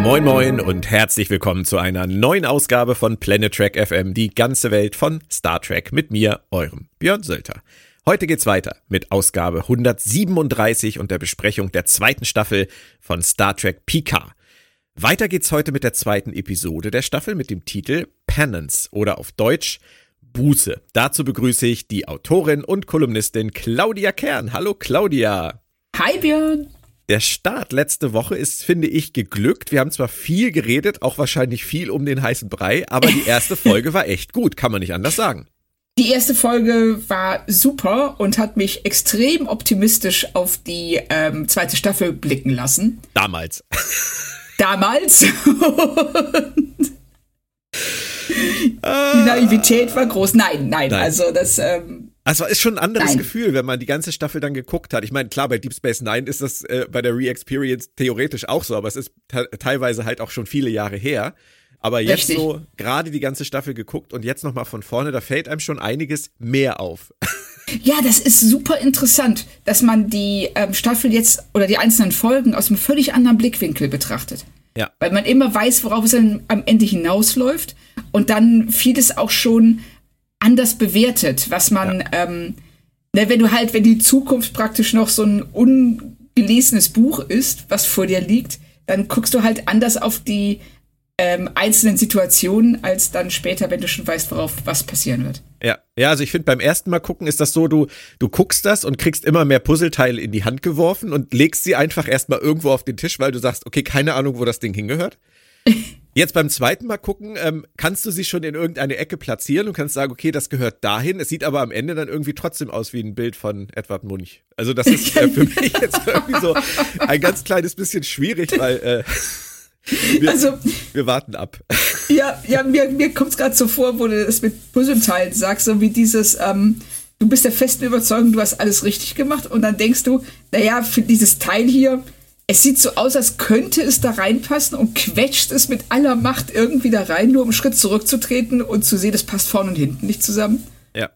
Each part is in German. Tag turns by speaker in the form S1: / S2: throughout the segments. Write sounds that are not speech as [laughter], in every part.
S1: Moin Moin und herzlich willkommen zu einer neuen Ausgabe von Planet Trek FM, die ganze Welt von Star Trek mit mir, eurem Björn Sölter. Heute geht's weiter mit Ausgabe 137 und der Besprechung der zweiten Staffel von Star Trek Picard. Weiter geht's heute mit der zweiten Episode der Staffel mit dem Titel Penance oder auf Deutsch Buße. Dazu begrüße ich die Autorin und Kolumnistin Claudia Kern. Hallo Claudia.
S2: Hi Björn.
S1: Der Start letzte Woche ist, finde ich, geglückt. Wir haben zwar viel geredet, auch wahrscheinlich viel um den heißen Brei, aber die erste [laughs] Folge war echt gut, kann man nicht anders sagen.
S2: Die erste Folge war super und hat mich extrem optimistisch auf die ähm, zweite Staffel blicken lassen.
S1: Damals. [laughs]
S2: Damals. [laughs] die Naivität war groß. Nein, nein, nein. also das. Ähm,
S1: also ist schon ein anderes Nein. Gefühl, wenn man die ganze Staffel dann geguckt hat. Ich meine, klar, bei Deep Space Nine ist das äh, bei der Re-Experience theoretisch auch so, aber es ist teilweise halt auch schon viele Jahre her. Aber jetzt Richtig. so gerade die ganze Staffel geguckt und jetzt nochmal von vorne, da fällt einem schon einiges mehr auf. [laughs]
S2: Ja, das ist super interessant, dass man die ähm, Staffel jetzt oder die einzelnen Folgen aus einem völlig anderen Blickwinkel betrachtet. Ja. Weil man immer weiß, worauf es dann am Ende hinausläuft und dann vieles auch schon anders bewertet, was man, ja. ähm, ne, wenn du halt, wenn die Zukunft praktisch noch so ein ungelesenes Buch ist, was vor dir liegt, dann guckst du halt anders auf die ähm, einzelnen Situationen, als dann später, wenn du schon weißt, worauf was passieren wird.
S1: Ja, ja, also ich finde, beim ersten Mal gucken ist das so, du, du guckst das und kriegst immer mehr Puzzleteile in die Hand geworfen und legst sie einfach erstmal irgendwo auf den Tisch, weil du sagst, okay, keine Ahnung, wo das Ding hingehört. [laughs] Jetzt beim zweiten Mal gucken, ähm, kannst du sie schon in irgendeine Ecke platzieren und kannst sagen, okay, das gehört dahin. Es sieht aber am Ende dann irgendwie trotzdem aus wie ein Bild von Edward Munch. Also das ist äh, für mich jetzt irgendwie so ein ganz kleines bisschen schwierig, weil äh, wir, also, wir warten ab.
S2: Ja, ja mir, mir kommt es gerade so vor, wo du das mit Puzzleteilen sagst, so wie dieses, ähm, du bist der festen Überzeugung, du hast alles richtig gemacht und dann denkst du, naja, für dieses Teil hier, es sieht so aus, als könnte es da reinpassen und quetscht es mit aller Macht irgendwie da rein, nur um einen Schritt zurückzutreten und zu sehen, es passt vorne und hinten nicht zusammen.
S1: Ja.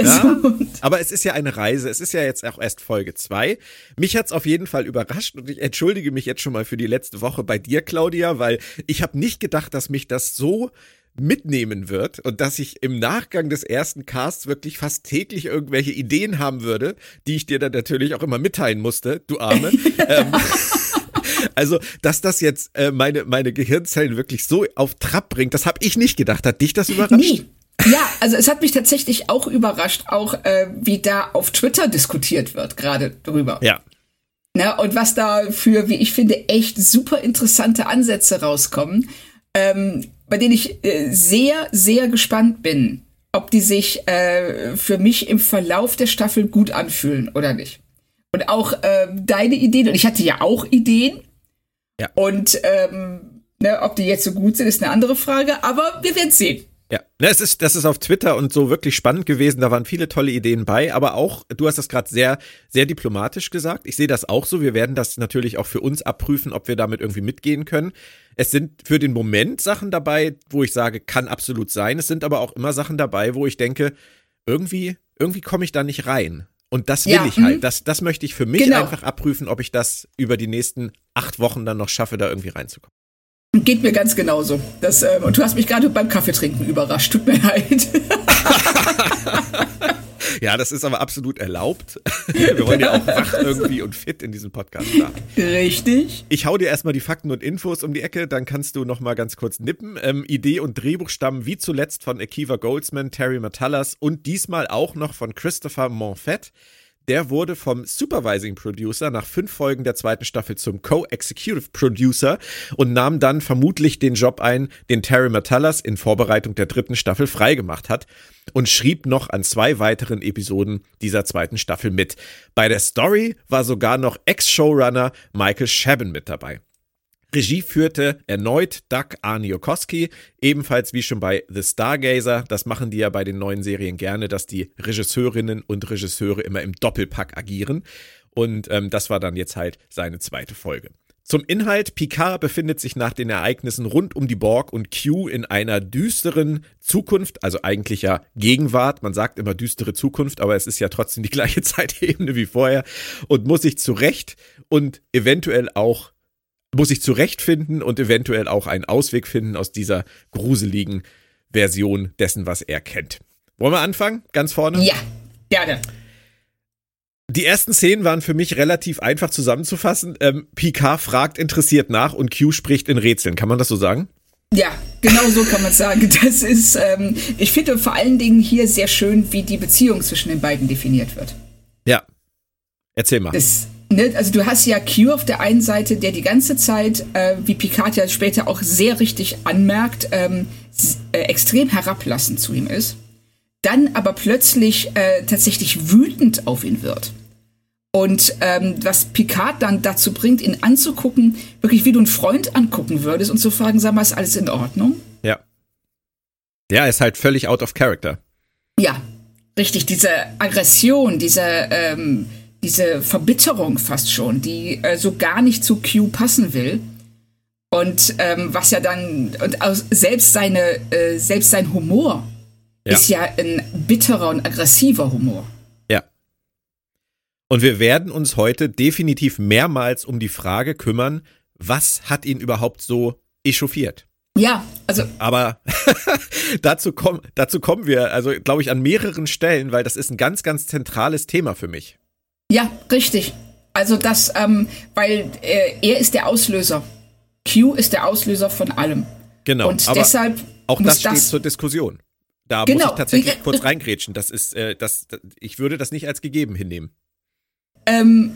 S1: Ja, [laughs] aber es ist ja eine Reise. Es ist ja jetzt auch erst Folge 2. Mich hat's auf jeden Fall überrascht und ich entschuldige mich jetzt schon mal für die letzte Woche bei dir, Claudia, weil ich habe nicht gedacht, dass mich das so mitnehmen wird und dass ich im Nachgang des ersten Casts wirklich fast täglich irgendwelche Ideen haben würde, die ich dir dann natürlich auch immer mitteilen musste, du Arme. [laughs] ähm, [laughs] also, dass das jetzt äh, meine, meine Gehirnzellen wirklich so auf Trab bringt, das habe ich nicht gedacht. Hat dich das überrascht? Nie.
S2: Ja, also es hat mich tatsächlich auch überrascht, auch äh, wie da auf Twitter diskutiert wird, gerade drüber.
S1: Ja.
S2: Na, und was da für, wie ich finde, echt super interessante Ansätze rauskommen. Ähm, bei denen ich äh, sehr, sehr gespannt bin, ob die sich äh, für mich im Verlauf der Staffel gut anfühlen oder nicht. Und auch äh, deine Ideen, und ich hatte ja auch Ideen. Ja. Und ähm, ne, ob die jetzt so gut sind, ist eine andere Frage, aber wir werden sehen.
S1: Ja, ne, es ist, das ist auf Twitter und so wirklich spannend gewesen. Da waren viele tolle Ideen bei, aber auch, du hast das gerade sehr, sehr diplomatisch gesagt. Ich sehe das auch so. Wir werden das natürlich auch für uns abprüfen, ob wir damit irgendwie mitgehen können. Es sind für den Moment Sachen dabei, wo ich sage, kann absolut sein. Es sind aber auch immer Sachen dabei, wo ich denke, irgendwie, irgendwie komme ich da nicht rein. Und das will ja, ich halt. Mhm. Das, das möchte ich für mich genau. einfach abprüfen, ob ich das über die nächsten acht Wochen dann noch schaffe, da irgendwie reinzukommen.
S2: Geht mir ganz genauso. Das, ähm, und du hast mich gerade beim Kaffeetrinken überrascht. Tut mir [laughs] leid.
S1: ja, das ist aber absolut erlaubt. [laughs] Wir wollen ja auch wach irgendwie und fit in diesem Podcast starten.
S2: Richtig.
S1: Ich hau dir erstmal die Fakten und Infos um die Ecke, dann kannst du noch mal ganz kurz nippen. Ähm, Idee und Drehbuch stammen wie zuletzt von Akiva Goldsman, Terry Matallas und diesmal auch noch von Christopher Monfett der wurde vom Supervising Producer nach fünf Folgen der zweiten Staffel zum Co-Executive Producer und nahm dann vermutlich den Job ein, den Terry Matallas in Vorbereitung der dritten Staffel freigemacht hat und schrieb noch an zwei weiteren Episoden dieser zweiten Staffel mit. Bei der Story war sogar noch Ex-Showrunner Michael Shabin mit dabei. Regie führte erneut Doug Arniokoski, ebenfalls wie schon bei The Stargazer. Das machen die ja bei den neuen Serien gerne, dass die Regisseurinnen und Regisseure immer im Doppelpack agieren. Und ähm, das war dann jetzt halt seine zweite Folge. Zum Inhalt, Picard befindet sich nach den Ereignissen rund um die Borg und Q in einer düsteren Zukunft, also eigentlich ja Gegenwart. Man sagt immer düstere Zukunft, aber es ist ja trotzdem die gleiche [laughs] Zeitebene wie vorher und muss sich zurecht und eventuell auch muss sich zurechtfinden und eventuell auch einen Ausweg finden aus dieser gruseligen Version dessen, was er kennt. Wollen wir anfangen? Ganz vorne?
S2: Ja, gerne.
S1: Die ersten Szenen waren für mich relativ einfach zusammenzufassen. Ähm, Picard fragt interessiert nach und Q spricht in Rätseln. Kann man das so sagen?
S2: Ja, genau so kann man sagen. Das ist, ähm, ich finde vor allen Dingen hier sehr schön, wie die Beziehung zwischen den beiden definiert wird.
S1: Ja. Erzähl mal.
S2: Das, ne, also du hast ja Q auf der einen Seite, der die ganze Zeit, äh, wie Picard ja später auch sehr richtig anmerkt, ähm, äh, extrem herablassend zu ihm ist. Dann aber plötzlich äh, tatsächlich wütend auf ihn wird. Und ähm, was Picard dann dazu bringt, ihn anzugucken, wirklich wie du einen Freund angucken würdest und zu fragen, sag mal, ist alles in Ordnung?
S1: Ja. Ja, ist halt völlig out of character.
S2: Ja, richtig. Diese Aggression, diese, ähm, diese Verbitterung fast schon, die äh, so gar nicht zu Q passen will. Und ähm, was ja dann, und aus, selbst seine, äh, selbst sein Humor ja. ist ja ein bitterer und aggressiver Humor.
S1: Und wir werden uns heute definitiv mehrmals um die Frage kümmern, was hat ihn überhaupt so echauffiert?
S2: Ja, also.
S1: Aber [laughs] dazu, komm, dazu kommen wir, also glaube ich, an mehreren Stellen, weil das ist ein ganz, ganz zentrales Thema für mich.
S2: Ja, richtig. Also das, ähm, weil äh, er ist der Auslöser. Q ist der Auslöser von allem.
S1: Genau.
S2: Und deshalb.
S1: Auch das steht das, zur Diskussion. Da genau. muss ich tatsächlich kurz reingrätschen. Das ist, äh, das, ich würde das nicht als gegeben hinnehmen.
S2: Ähm,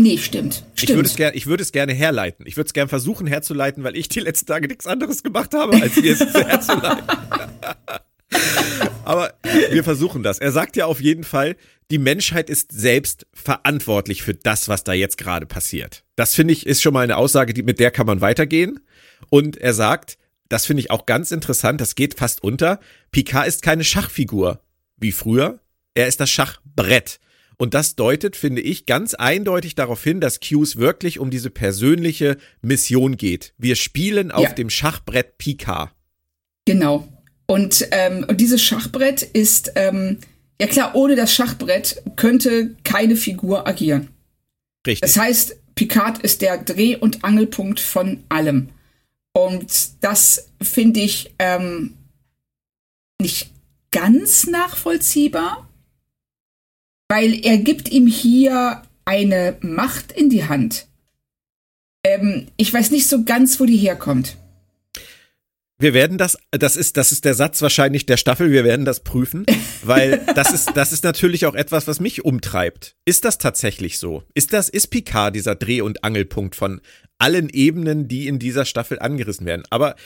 S2: nee, stimmt. stimmt.
S1: Ich würde es, ger ich würde es gerne herleiten. Ich würde es gerne versuchen herzuleiten, weil ich die letzten Tage nichts anderes gemacht habe, als hier es [laughs] herzuleiten. [laughs] Aber wir versuchen das. Er sagt ja auf jeden Fall, die Menschheit ist selbst verantwortlich für das, was da jetzt gerade passiert. Das finde ich ist schon mal eine Aussage, die, mit der kann man weitergehen. Und er sagt, das finde ich auch ganz interessant, das geht fast unter. Picard ist keine Schachfigur wie früher. Er ist das Schachbrett. Und das deutet, finde ich, ganz eindeutig darauf hin, dass Q's wirklich um diese persönliche Mission geht. Wir spielen auf ja. dem Schachbrett Picard.
S2: Genau. Und, ähm, und dieses Schachbrett ist, ähm, ja klar, ohne das Schachbrett könnte keine Figur agieren.
S1: Richtig.
S2: Das heißt, Picard ist der Dreh- und Angelpunkt von allem. Und das finde ich ähm, nicht ganz nachvollziehbar, weil er gibt ihm hier eine Macht in die Hand. Ähm, ich weiß nicht so ganz, wo die herkommt.
S1: Wir werden das, das ist, das ist der Satz wahrscheinlich der Staffel, wir werden das prüfen, weil [laughs] das ist, das ist natürlich auch etwas, was mich umtreibt. Ist das tatsächlich so? Ist das, ist Picard dieser Dreh- und Angelpunkt von allen Ebenen, die in dieser Staffel angerissen werden? Aber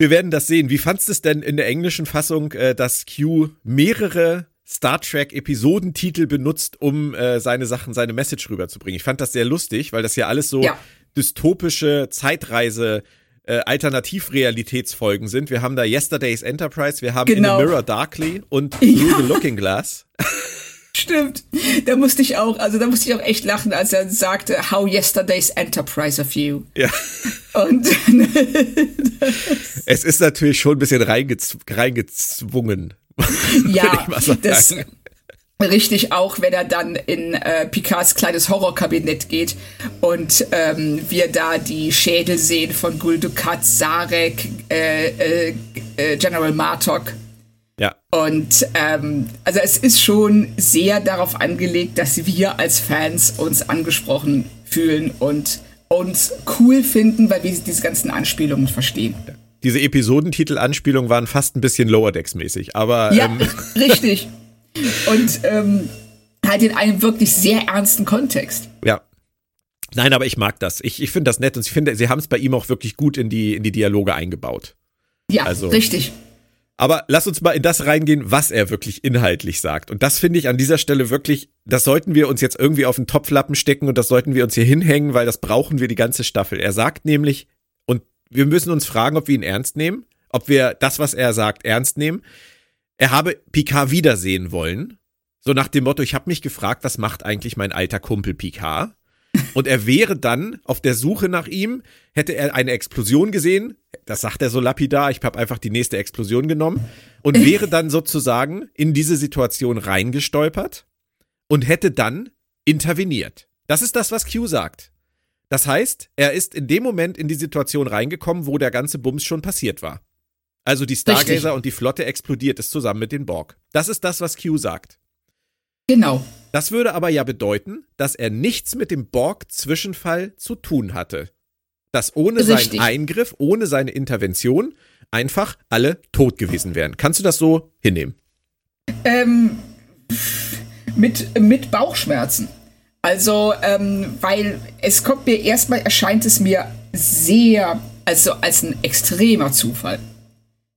S1: wir werden das sehen. Wie fandst du es denn in der englischen Fassung, äh, dass Q mehrere Star Trek Episodentitel benutzt, um äh, seine Sachen, seine Message rüberzubringen. Ich fand das sehr lustig, weil das ja alles so ja. dystopische Zeitreise äh, Alternativrealitätsfolgen sind. Wir haben da Yesterday's Enterprise, wir haben genau. In the Mirror Darkly und [laughs] Through ja. the Looking Glass.
S2: Stimmt. Da musste ich auch, also da musste ich auch echt lachen, als er sagte, How Yesterday's Enterprise of You.
S1: Ja.
S2: Und [laughs]
S1: es ist natürlich schon ein bisschen reingez reingezwungen.
S2: ja, [laughs] das richtig auch, wenn er dann in äh, Picards kleines Horrorkabinett geht und ähm, wir da die Schädel sehen von Gul Dukat, Sarek, äh, äh, äh, General Martok.
S1: Ja.
S2: Und ähm, also es ist schon sehr darauf angelegt, dass wir als Fans uns angesprochen fühlen und uns cool finden, weil wir diese ganzen Anspielungen verstehen. Ja
S1: diese Episodentitel-Anspielungen waren fast ein bisschen Lower Decks-mäßig, aber.
S2: Ja, ähm, [laughs] richtig. Und ähm, halt in einem wirklich sehr ernsten Kontext.
S1: Ja. Nein, aber ich mag das. Ich, ich finde das nett und ich finde, sie haben es bei ihm auch wirklich gut in die, in die Dialoge eingebaut.
S2: Ja, also, richtig.
S1: Aber lass uns mal in das reingehen, was er wirklich inhaltlich sagt. Und das finde ich an dieser Stelle wirklich, das sollten wir uns jetzt irgendwie auf den Topflappen stecken und das sollten wir uns hier hinhängen, weil das brauchen wir die ganze Staffel. Er sagt nämlich, und wir müssen uns fragen, ob wir ihn ernst nehmen, ob wir das, was er sagt, ernst nehmen. Er habe Picard wiedersehen wollen. So nach dem Motto, ich habe mich gefragt, was macht eigentlich mein alter Kumpel Picard? Und er wäre dann auf der Suche nach ihm, hätte er eine Explosion gesehen, das sagt er so lapidar, ich habe einfach die nächste Explosion genommen und [laughs] wäre dann sozusagen in diese Situation reingestolpert und hätte dann interveniert. Das ist das, was Q sagt. Das heißt, er ist in dem Moment in die Situation reingekommen, wo der ganze Bums schon passiert war. Also die Stargazer Richtig. und die Flotte explodiert es zusammen mit den Borg. Das ist das, was Q sagt.
S2: Genau.
S1: Das würde aber ja bedeuten, dass er nichts mit dem Borg-Zwischenfall zu tun hatte. Dass ohne Richtig. seinen Eingriff, ohne seine Intervention einfach alle tot gewesen wären. Kannst du das so hinnehmen?
S2: Ähm, mit, mit Bauchschmerzen. Also, ähm, weil es kommt mir erstmal, erscheint es mir sehr, also als ein extremer Zufall,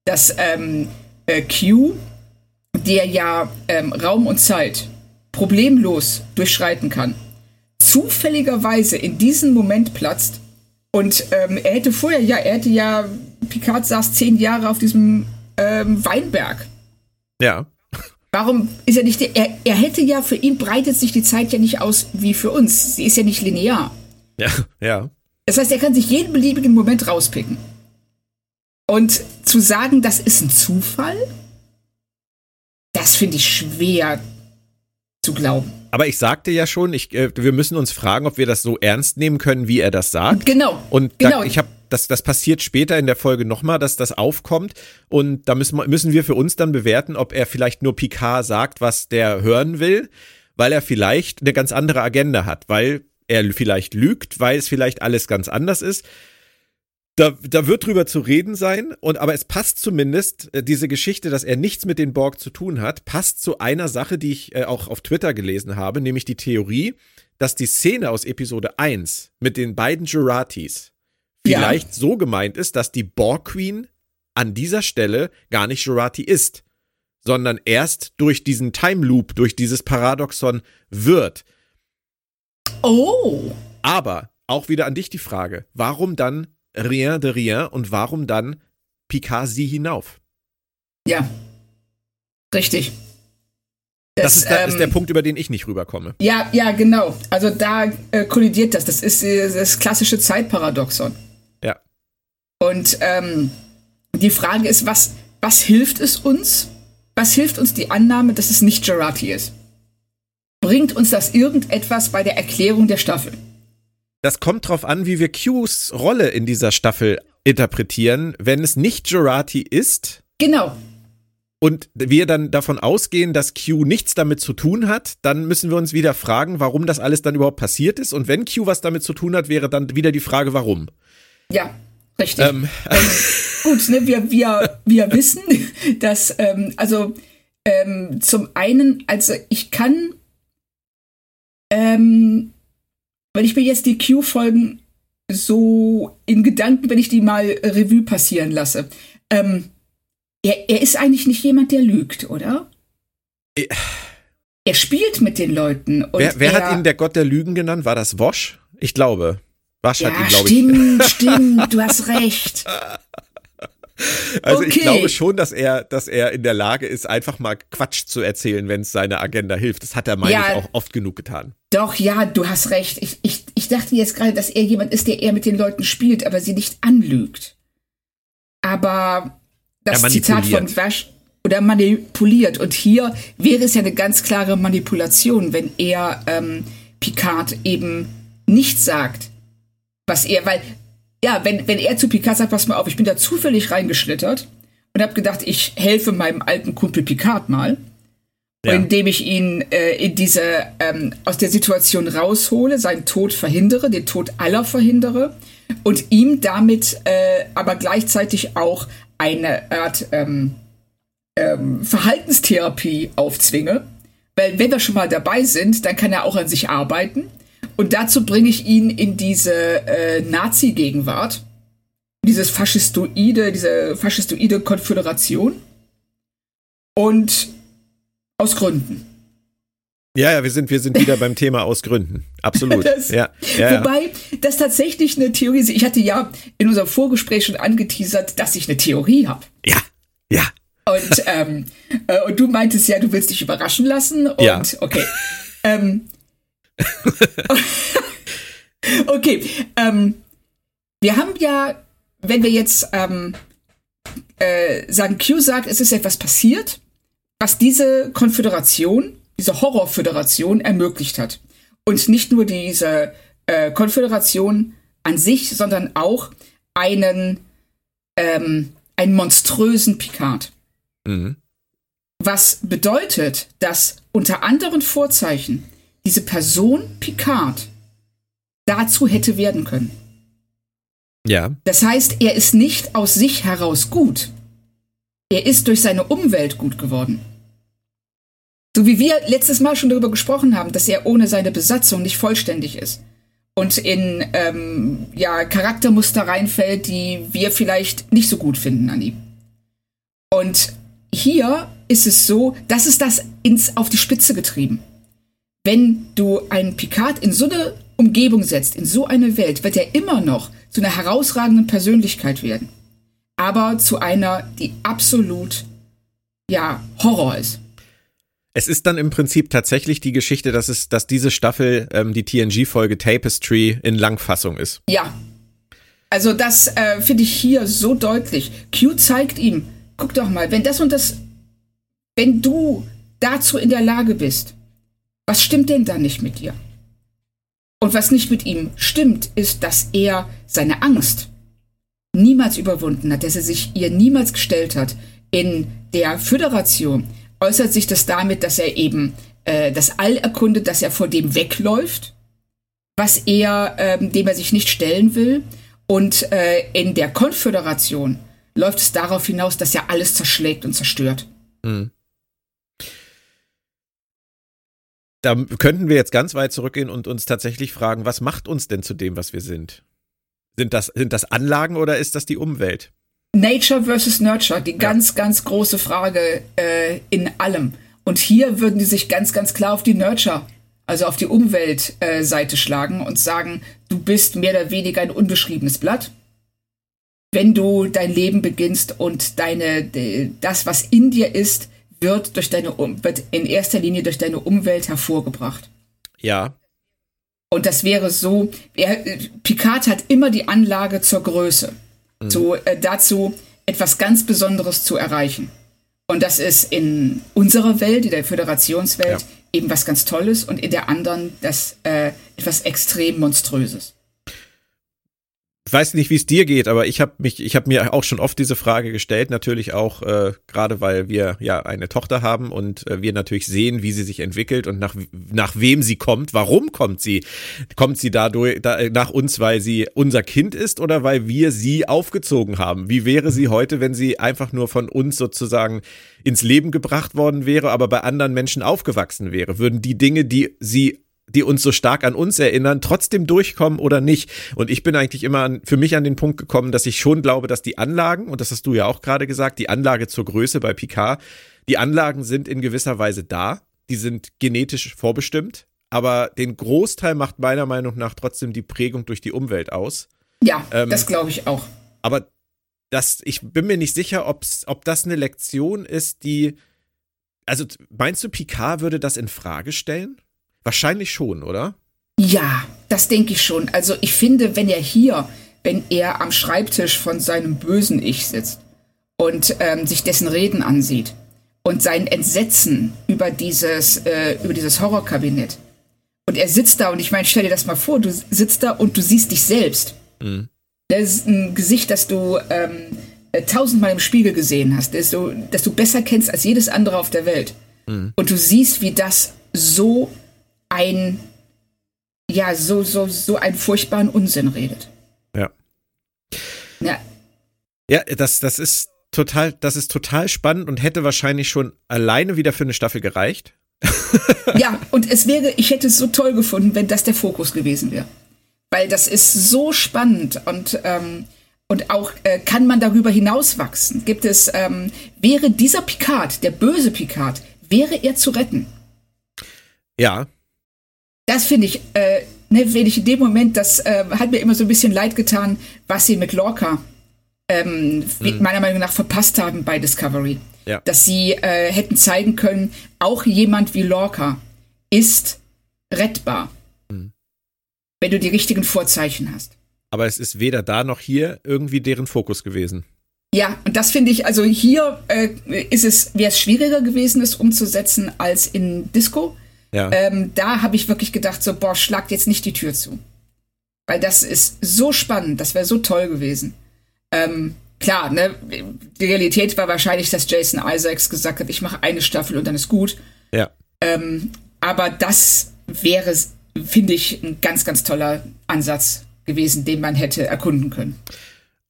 S2: dass ähm, äh, Q, der ja ähm, Raum und Zeit problemlos durchschreiten kann, zufälligerweise in diesem Moment platzt. Und ähm, er hätte vorher ja, er hätte ja, Picard saß zehn Jahre auf diesem ähm, Weinberg.
S1: Ja.
S2: Warum ist er nicht, er, er hätte ja, für ihn breitet sich die Zeit ja nicht aus wie für uns. Sie ist ja nicht linear.
S1: Ja, ja.
S2: Das heißt, er kann sich jeden beliebigen Moment rauspicken. Und zu sagen, das ist ein Zufall, das finde ich schwer zu glauben.
S1: Aber ich sagte ja schon, ich, äh, wir müssen uns fragen, ob wir das so ernst nehmen können, wie er das sagt.
S2: Genau.
S1: Und da, genau. ich habe das, das passiert später in der Folge nochmal, dass das aufkommt. Und da müssen, müssen wir für uns dann bewerten, ob er vielleicht nur Picard sagt, was der hören will, weil er vielleicht eine ganz andere Agenda hat, weil er vielleicht lügt, weil es vielleicht alles ganz anders ist. Da, da wird drüber zu reden sein, und aber es passt zumindest, äh, diese Geschichte, dass er nichts mit den Borg zu tun hat, passt zu einer Sache, die ich äh, auch auf Twitter gelesen habe, nämlich die Theorie, dass die Szene aus Episode 1 mit den beiden Juratis vielleicht ja. so gemeint ist, dass die Borg Queen an dieser Stelle gar nicht Jurati ist, sondern erst durch diesen Time Loop, durch dieses Paradoxon wird.
S2: Oh.
S1: Aber auch wieder an dich die Frage, warum dann Rien de Rien und warum dann Picard sie hinauf?
S2: Ja, richtig.
S1: Das, das ist, der, ähm, ist, der, Punkt, über den ich nicht rüberkomme.
S2: Ja, ja, genau. Also da äh, kollidiert das. Das ist äh, das klassische Zeitparadoxon.
S1: Ja.
S2: Und ähm, die Frage ist, was, was hilft es uns? Was hilft uns die Annahme, dass es nicht Gerati ist? Bringt uns das irgendetwas bei der Erklärung der Staffel?
S1: Das kommt drauf an, wie wir Qs Rolle in dieser Staffel interpretieren. Wenn es nicht Jurati ist.
S2: Genau.
S1: Und wir dann davon ausgehen, dass Q nichts damit zu tun hat, dann müssen wir uns wieder fragen, warum das alles dann überhaupt passiert ist. Und wenn Q was damit zu tun hat, wäre dann wieder die Frage, warum.
S2: Ja, richtig. Ähm. Ähm, gut, ne, wir, wir, wir wissen, [laughs] dass, ähm, also ähm, zum einen, also ich kann ähm, wenn ich mir jetzt die Q-Folgen so in Gedanken, wenn ich die mal Revue passieren lasse, ähm, er, er ist eigentlich nicht jemand, der lügt, oder? Ich äh. er spielt mit den Leuten.
S1: wer, wer er, hat ihn der Gott der Lügen genannt? War das Wosch? Ich glaube. Wasch
S2: ja,
S1: hat ihn, glaube
S2: ich. Stimmt, [laughs] stimmt, du hast recht. [laughs]
S1: Also okay. ich glaube schon, dass er, dass er in der Lage ist, einfach mal Quatsch zu erzählen, wenn es seiner Agenda hilft. Das hat er, meine ja, ich, auch oft genug getan.
S2: Doch, ja, du hast recht. Ich, ich, ich dachte jetzt gerade, dass er jemand ist, der eher mit den Leuten spielt, aber sie nicht anlügt. Aber das Zitat von Wasch oder manipuliert. Und hier wäre es ja eine ganz klare Manipulation, wenn er ähm, Picard eben nicht sagt, was er, weil ja, wenn, wenn er zu Picard sagt, pass mal auf, ich bin da zufällig reingeschlittert und habe gedacht, ich helfe meinem alten Kumpel Picard mal, ja. indem ich ihn äh, in diese ähm, aus der Situation raushole, seinen Tod verhindere, den Tod aller verhindere und ihm damit äh, aber gleichzeitig auch eine Art ähm, ähm, Verhaltenstherapie aufzwinge. Weil wenn wir schon mal dabei sind, dann kann er auch an sich arbeiten und dazu bringe ich ihn in diese äh, Nazi-Gegenwart, dieses faschistoide, diese faschistoide Konföderation. Und aus Gründen.
S1: Ja, ja, wir sind, wir sind wieder beim Thema aus Gründen. Absolut. [laughs]
S2: Das,
S1: ja,
S2: ja, wobei das tatsächlich eine Theorie ist. Ich hatte ja in unserem Vorgespräch schon angeteasert, dass ich eine Theorie habe.
S1: Ja, ja.
S2: Und, ähm, äh, und du meintest ja, du willst dich überraschen lassen. Und
S1: ja.
S2: okay. Ähm, [laughs] okay. Ähm, wir haben ja, wenn wir jetzt ähm, äh, sagen, Q sagt, es ist etwas passiert, was diese Konföderation, diese Horrorföderation ermöglicht hat. Und nicht nur diese äh, Konföderation an sich, sondern auch einen, ähm, einen monströsen Picard. Mhm. Was bedeutet, dass unter anderen Vorzeichen diese Person Picard dazu hätte werden können.
S1: Ja.
S2: Das heißt, er ist nicht aus sich heraus gut. Er ist durch seine Umwelt gut geworden. So wie wir letztes Mal schon darüber gesprochen haben, dass er ohne seine Besatzung nicht vollständig ist und in ähm, ja, Charaktermuster reinfällt, die wir vielleicht nicht so gut finden an ihm. Und hier ist es so, das ist das ins, auf die Spitze getrieben. Wenn du einen Picard in so eine Umgebung setzt, in so eine Welt, wird er immer noch zu einer herausragenden Persönlichkeit werden. Aber zu einer, die absolut, ja, Horror ist.
S1: Es ist dann im Prinzip tatsächlich die Geschichte, dass es, dass diese Staffel ähm, die TNG-Folge Tapestry in Langfassung ist.
S2: Ja. Also das äh, finde ich hier so deutlich. Q zeigt ihm, guck doch mal, wenn das und das, wenn du dazu in der Lage bist, was stimmt denn da nicht mit dir? Und was nicht mit ihm stimmt, ist, dass er seine Angst niemals überwunden hat, dass er sich ihr niemals gestellt hat. In der Föderation äußert sich das damit, dass er eben äh, das All erkundet, dass er vor dem wegläuft, was er, ähm, dem er sich nicht stellen will. Und äh, in der Konföderation läuft es darauf hinaus, dass er alles zerschlägt und zerstört. Mhm.
S1: Da könnten wir jetzt ganz weit zurückgehen und uns tatsächlich fragen, was macht uns denn zu dem, was wir sind? Sind das, sind das Anlagen oder ist das die Umwelt?
S2: Nature versus Nurture, die ja. ganz, ganz große Frage äh, in allem. Und hier würden die sich ganz, ganz klar auf die Nurture, also auf die Umweltseite äh, schlagen und sagen, du bist mehr oder weniger ein unbeschriebenes Blatt. Wenn du dein Leben beginnst und deine, das, was in dir ist, wird durch deine wird in erster Linie durch deine Umwelt hervorgebracht.
S1: Ja.
S2: Und das wäre so, er, Picard hat immer die Anlage zur Größe, mhm. zu, äh, dazu etwas ganz Besonderes zu erreichen. Und das ist in unserer Welt, in der Föderationswelt, ja. eben was ganz Tolles und in der anderen das äh, etwas extrem Monströses.
S1: Ich weiß nicht, wie es dir geht, aber ich habe mich, ich habe mir auch schon oft diese Frage gestellt, natürlich auch äh, gerade, weil wir ja eine Tochter haben und äh, wir natürlich sehen, wie sie sich entwickelt und nach nach wem sie kommt. Warum kommt sie? Kommt sie dadurch da, nach uns, weil sie unser Kind ist oder weil wir sie aufgezogen haben? Wie wäre sie heute, wenn sie einfach nur von uns sozusagen ins Leben gebracht worden wäre, aber bei anderen Menschen aufgewachsen wäre? Würden die Dinge, die sie die uns so stark an uns erinnern, trotzdem durchkommen oder nicht. Und ich bin eigentlich immer an, für mich an den Punkt gekommen, dass ich schon glaube, dass die Anlagen, und das hast du ja auch gerade gesagt, die Anlage zur Größe bei Picard, die Anlagen sind in gewisser Weise da, die sind genetisch vorbestimmt, aber den Großteil macht meiner Meinung nach trotzdem die Prägung durch die Umwelt aus.
S2: Ja, ähm, das glaube ich auch.
S1: Aber das, ich bin mir nicht sicher, ob's, ob das eine Lektion ist, die, also meinst du, Picard würde das in Frage stellen? Wahrscheinlich schon, oder?
S2: Ja, das denke ich schon. Also ich finde, wenn er hier, wenn er am Schreibtisch von seinem bösen Ich sitzt und ähm, sich dessen Reden ansieht und sein Entsetzen über dieses, äh, über dieses Horrorkabinett. Und er sitzt da und ich meine, stell dir das mal vor, du sitzt da und du siehst dich selbst. Mhm. Das ist ein Gesicht, das du ähm, äh, tausendmal im Spiegel gesehen hast, das du, das du besser kennst als jedes andere auf der Welt. Mhm. Und du siehst, wie das so ein, ja, so, so, so einen furchtbaren Unsinn redet.
S1: Ja. Ja. Ja, das, das ist total, das ist total spannend und hätte wahrscheinlich schon alleine wieder für eine Staffel gereicht. [laughs]
S2: ja, und es wäre, ich hätte es so toll gefunden, wenn das der Fokus gewesen wäre. Weil das ist so spannend und, ähm, Und auch äh, kann man darüber hinaus wachsen? Gibt es, ähm, wäre dieser Picard, der böse Picard, wäre er zu retten?
S1: Ja.
S2: Das finde ich, äh, ne, wenn ich in dem Moment, das äh, hat mir immer so ein bisschen leid getan, was sie mit Lorca ähm, mhm. meiner Meinung nach verpasst haben bei Discovery. Ja. Dass sie äh, hätten zeigen können, auch jemand wie Lorca ist rettbar, mhm. wenn du die richtigen Vorzeichen hast.
S1: Aber es ist weder da noch hier irgendwie deren Fokus gewesen.
S2: Ja, und das finde ich, also hier äh, ist es, wäre es schwieriger gewesen, es umzusetzen als in Disco. Ja. Ähm, da habe ich wirklich gedacht, so, boah, schlagt jetzt nicht die Tür zu. Weil das ist so spannend, das wäre so toll gewesen. Ähm, klar, ne, die Realität war wahrscheinlich, dass Jason Isaacs gesagt hat, ich mache eine Staffel und dann ist gut.
S1: Ja.
S2: Ähm, aber das wäre, finde ich, ein ganz, ganz toller Ansatz gewesen, den man hätte erkunden können.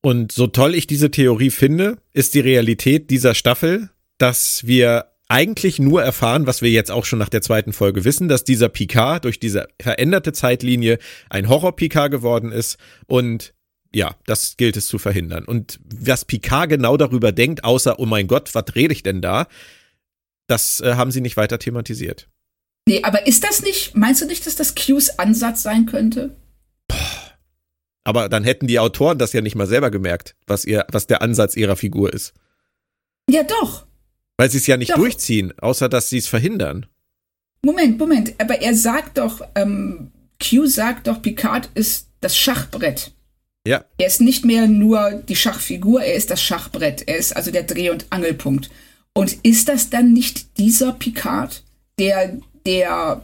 S1: Und so toll ich diese Theorie finde, ist die Realität dieser Staffel, dass wir eigentlich nur erfahren, was wir jetzt auch schon nach der zweiten Folge wissen, dass dieser Picard durch diese veränderte Zeitlinie ein Horror-Picard geworden ist und ja, das gilt es zu verhindern. Und was Picard genau darüber denkt, außer, oh mein Gott, was rede ich denn da? Das äh, haben sie nicht weiter thematisiert.
S2: Nee, aber ist das nicht, meinst du nicht, dass das Qs Ansatz sein könnte?
S1: Aber dann hätten die Autoren das ja nicht mal selber gemerkt, was ihr, was der Ansatz ihrer Figur ist.
S2: Ja, doch.
S1: Weil sie es ja nicht doch. durchziehen, außer dass sie es verhindern.
S2: Moment, Moment, aber er sagt doch, ähm, Q sagt doch, Picard ist das Schachbrett.
S1: Ja.
S2: Er ist nicht mehr nur die Schachfigur, er ist das Schachbrett. Er ist also der Dreh- und Angelpunkt. Und ist das dann nicht dieser Picard, der der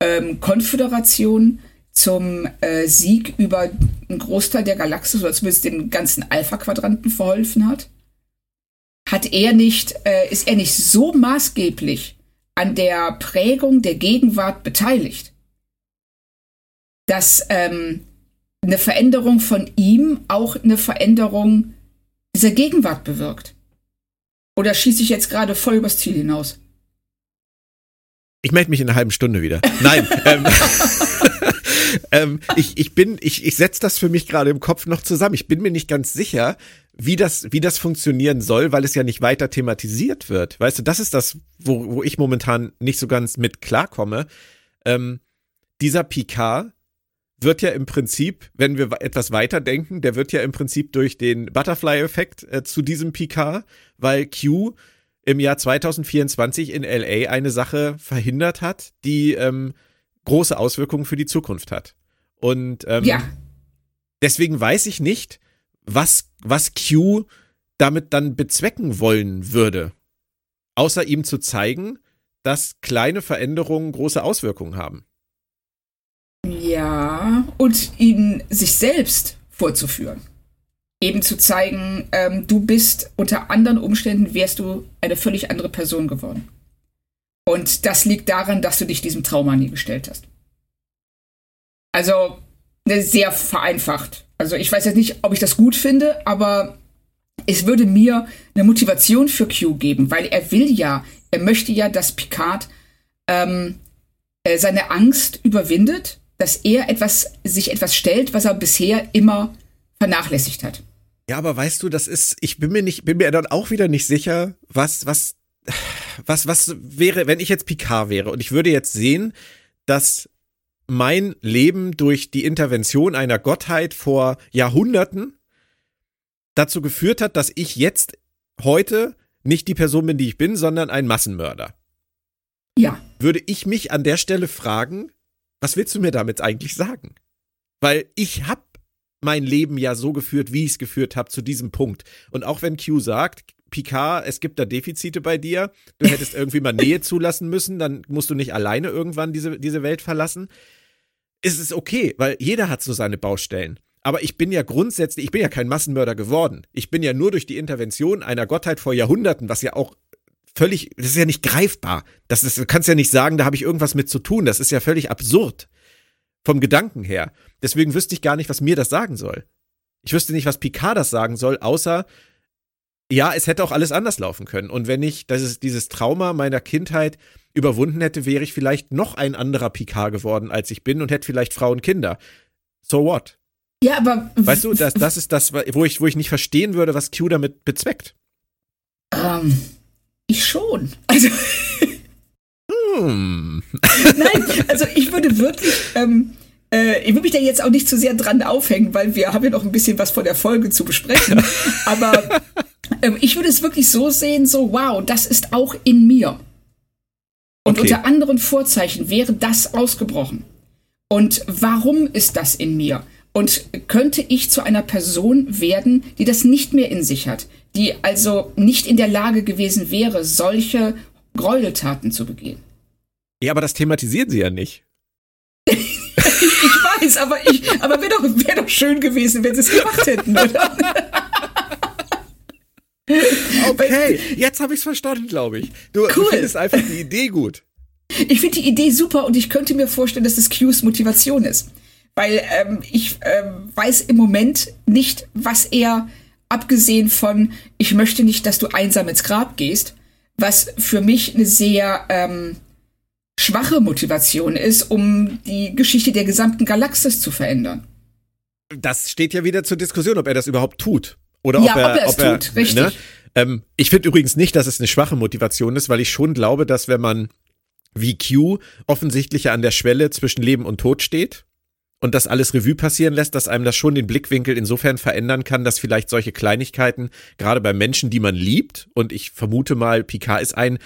S2: ähm, Konföderation zum äh, Sieg über einen Großteil der Galaxis oder zumindest den ganzen Alpha-Quadranten verholfen hat? Hat er nicht, äh, ist er nicht so maßgeblich an der Prägung der Gegenwart beteiligt, dass ähm, eine Veränderung von ihm auch eine Veränderung dieser Gegenwart bewirkt? Oder schieße ich jetzt gerade voll übers Ziel hinaus?
S1: Ich melde mich in einer halben Stunde wieder. Nein. [laughs] ähm, [laughs] ähm, ich, ich bin, ich, ich setze das für mich gerade im Kopf noch zusammen. Ich bin mir nicht ganz sicher, wie das, wie das funktionieren soll, weil es ja nicht weiter thematisiert wird. Weißt du, das ist das, wo, wo ich momentan nicht so ganz mit klarkomme. Ähm, dieser Picard wird ja im Prinzip, wenn wir etwas weiter denken, der wird ja im Prinzip durch den Butterfly-Effekt äh, zu diesem Picard, weil Q im Jahr 2024 in LA eine Sache verhindert hat, die ähm, große Auswirkungen für die Zukunft hat. Und ähm, ja. deswegen weiß ich nicht, was, was Q damit dann bezwecken wollen würde. Außer ihm zu zeigen, dass kleine Veränderungen große Auswirkungen haben.
S2: Ja, und ihn sich selbst vorzuführen. Eben zu zeigen, ähm, du bist unter anderen Umständen wärst du eine völlig andere Person geworden. Und das liegt daran, dass du dich diesem Trauma nie gestellt hast. Also, ne, sehr vereinfacht. Also, ich weiß jetzt nicht, ob ich das gut finde, aber es würde mir eine Motivation für Q geben, weil er will ja, er möchte ja, dass Picard ähm, äh, seine Angst überwindet, dass er etwas, sich etwas stellt, was er bisher immer vernachlässigt hat.
S1: Ja, aber weißt du, das ist, ich bin mir nicht, bin mir dann auch wieder nicht sicher, was, was was, was wäre, wenn ich jetzt Picard wäre und ich würde jetzt sehen, dass mein Leben durch die Intervention einer Gottheit vor Jahrhunderten dazu geführt hat, dass ich jetzt heute nicht die Person bin, die ich bin, sondern ein Massenmörder.
S2: Ja.
S1: Würde ich mich an der Stelle fragen, was willst du mir damit eigentlich sagen? Weil ich habe mein Leben ja so geführt, wie ich es geführt habe zu diesem Punkt. Und auch wenn Q sagt, Picard, es gibt da Defizite bei dir. Du hättest [laughs] irgendwie mal Nähe zulassen müssen, dann musst du nicht alleine irgendwann diese, diese Welt verlassen. Es ist okay, weil jeder hat so seine Baustellen. Aber ich bin ja grundsätzlich, ich bin ja kein Massenmörder geworden. Ich bin ja nur durch die Intervention einer Gottheit vor Jahrhunderten, was ja auch völlig, das ist ja nicht greifbar. Das ist, du kannst ja nicht sagen, da habe ich irgendwas mit zu tun. Das ist ja völlig absurd. Vom Gedanken her. Deswegen wüsste ich gar nicht, was mir das sagen soll. Ich wüsste nicht, was Picard das sagen soll, außer ja, es hätte auch alles anders laufen können. Und wenn ich das ist, dieses Trauma meiner Kindheit überwunden hätte, wäre ich vielleicht noch ein anderer Picard geworden, als ich bin und hätte vielleicht Frauen und Kinder. So what?
S2: Ja, aber.
S1: Weißt du, das, das ist das, wo ich, wo ich nicht verstehen würde, was Q damit bezweckt.
S2: Ähm, ich schon. Also.
S1: Hm. [laughs]
S2: Nein, also ich würde wirklich, ähm, äh, ich würde mich da jetzt auch nicht zu sehr dran aufhängen, weil wir haben ja noch ein bisschen was von der Folge zu besprechen. [laughs] Aber ähm, ich würde es wirklich so sehen, so wow, das ist auch in mir. Und okay. unter anderen Vorzeichen wäre das ausgebrochen. Und warum ist das in mir? Und könnte ich zu einer Person werden, die das nicht mehr in sich hat, die also nicht in der Lage gewesen wäre, solche Gräueltaten zu begehen?
S1: Ja, aber das thematisieren sie ja nicht. [laughs]
S2: ich weiß, aber ich, aber wäre doch, wär doch schön gewesen, wenn sie es gemacht hätten, oder? [laughs]
S1: Okay, jetzt habe ich es verstanden, glaube ich. Du, cool. findest einfach die Idee gut.
S2: Ich finde die Idee super und ich könnte mir vorstellen, dass das Qs Motivation ist. Weil ähm, ich ähm, weiß im Moment nicht, was er, abgesehen von, ich möchte nicht, dass du einsam ins Grab gehst, was für mich eine sehr ähm, schwache Motivation ist, um die Geschichte der gesamten Galaxis zu verändern.
S1: Das steht ja wieder zur Diskussion, ob er das überhaupt tut. Oder
S2: ja,
S1: ob er,
S2: ob er es ob tut, richtig.
S1: Ähm, ich finde übrigens nicht, dass es eine schwache Motivation ist, weil ich schon glaube, dass wenn man wie Q offensichtlich an der Schwelle zwischen Leben und Tod steht und das alles Revue passieren lässt, dass einem das schon den Blickwinkel insofern verändern kann, dass vielleicht solche Kleinigkeiten, gerade bei Menschen, die man liebt, und ich vermute mal, Picard ist ein,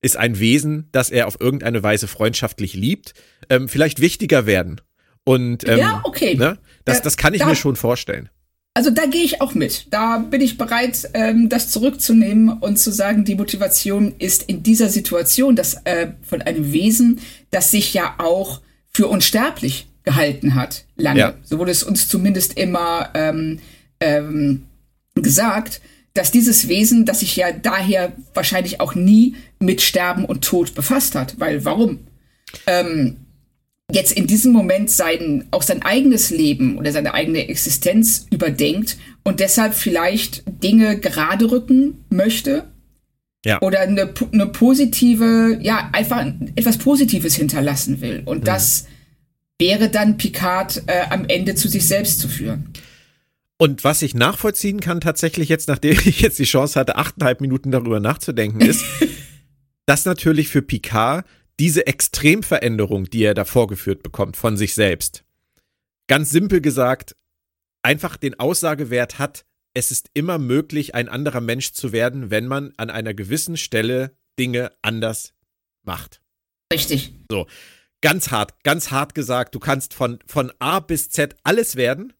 S1: ist ein Wesen, das er auf irgendeine Weise freundschaftlich liebt, ähm, vielleicht wichtiger werden. Und ähm,
S2: ja, okay.
S1: Ne, das, das kann ich da, mir schon vorstellen.
S2: Also da gehe ich auch mit. Da bin ich bereit, ähm, das zurückzunehmen und zu sagen, die Motivation ist in dieser Situation, dass äh, von einem Wesen, das sich ja auch für unsterblich gehalten hat, lange. Ja. So wurde es uns zumindest immer ähm, ähm, gesagt, dass dieses Wesen, das sich ja daher wahrscheinlich auch nie mit Sterben und Tod befasst hat. Weil warum? Ähm, jetzt in diesem Moment sein, auch sein eigenes Leben oder seine eigene Existenz überdenkt und deshalb vielleicht Dinge gerade rücken möchte. Ja. Oder eine, eine positive, ja, einfach etwas Positives hinterlassen will. Und mhm. das wäre dann Picard äh, am Ende zu sich selbst zu führen.
S1: Und was ich nachvollziehen kann tatsächlich jetzt, nachdem [laughs] ich jetzt die Chance hatte, achteinhalb Minuten darüber nachzudenken, ist, [laughs] dass natürlich für Picard diese Extremveränderung, die er da vorgeführt bekommt von sich selbst, ganz simpel gesagt, einfach den Aussagewert hat, es ist immer möglich, ein anderer Mensch zu werden, wenn man an einer gewissen Stelle Dinge anders macht.
S2: Richtig.
S1: So. Ganz hart, ganz hart gesagt, du kannst von, von A bis Z alles werden,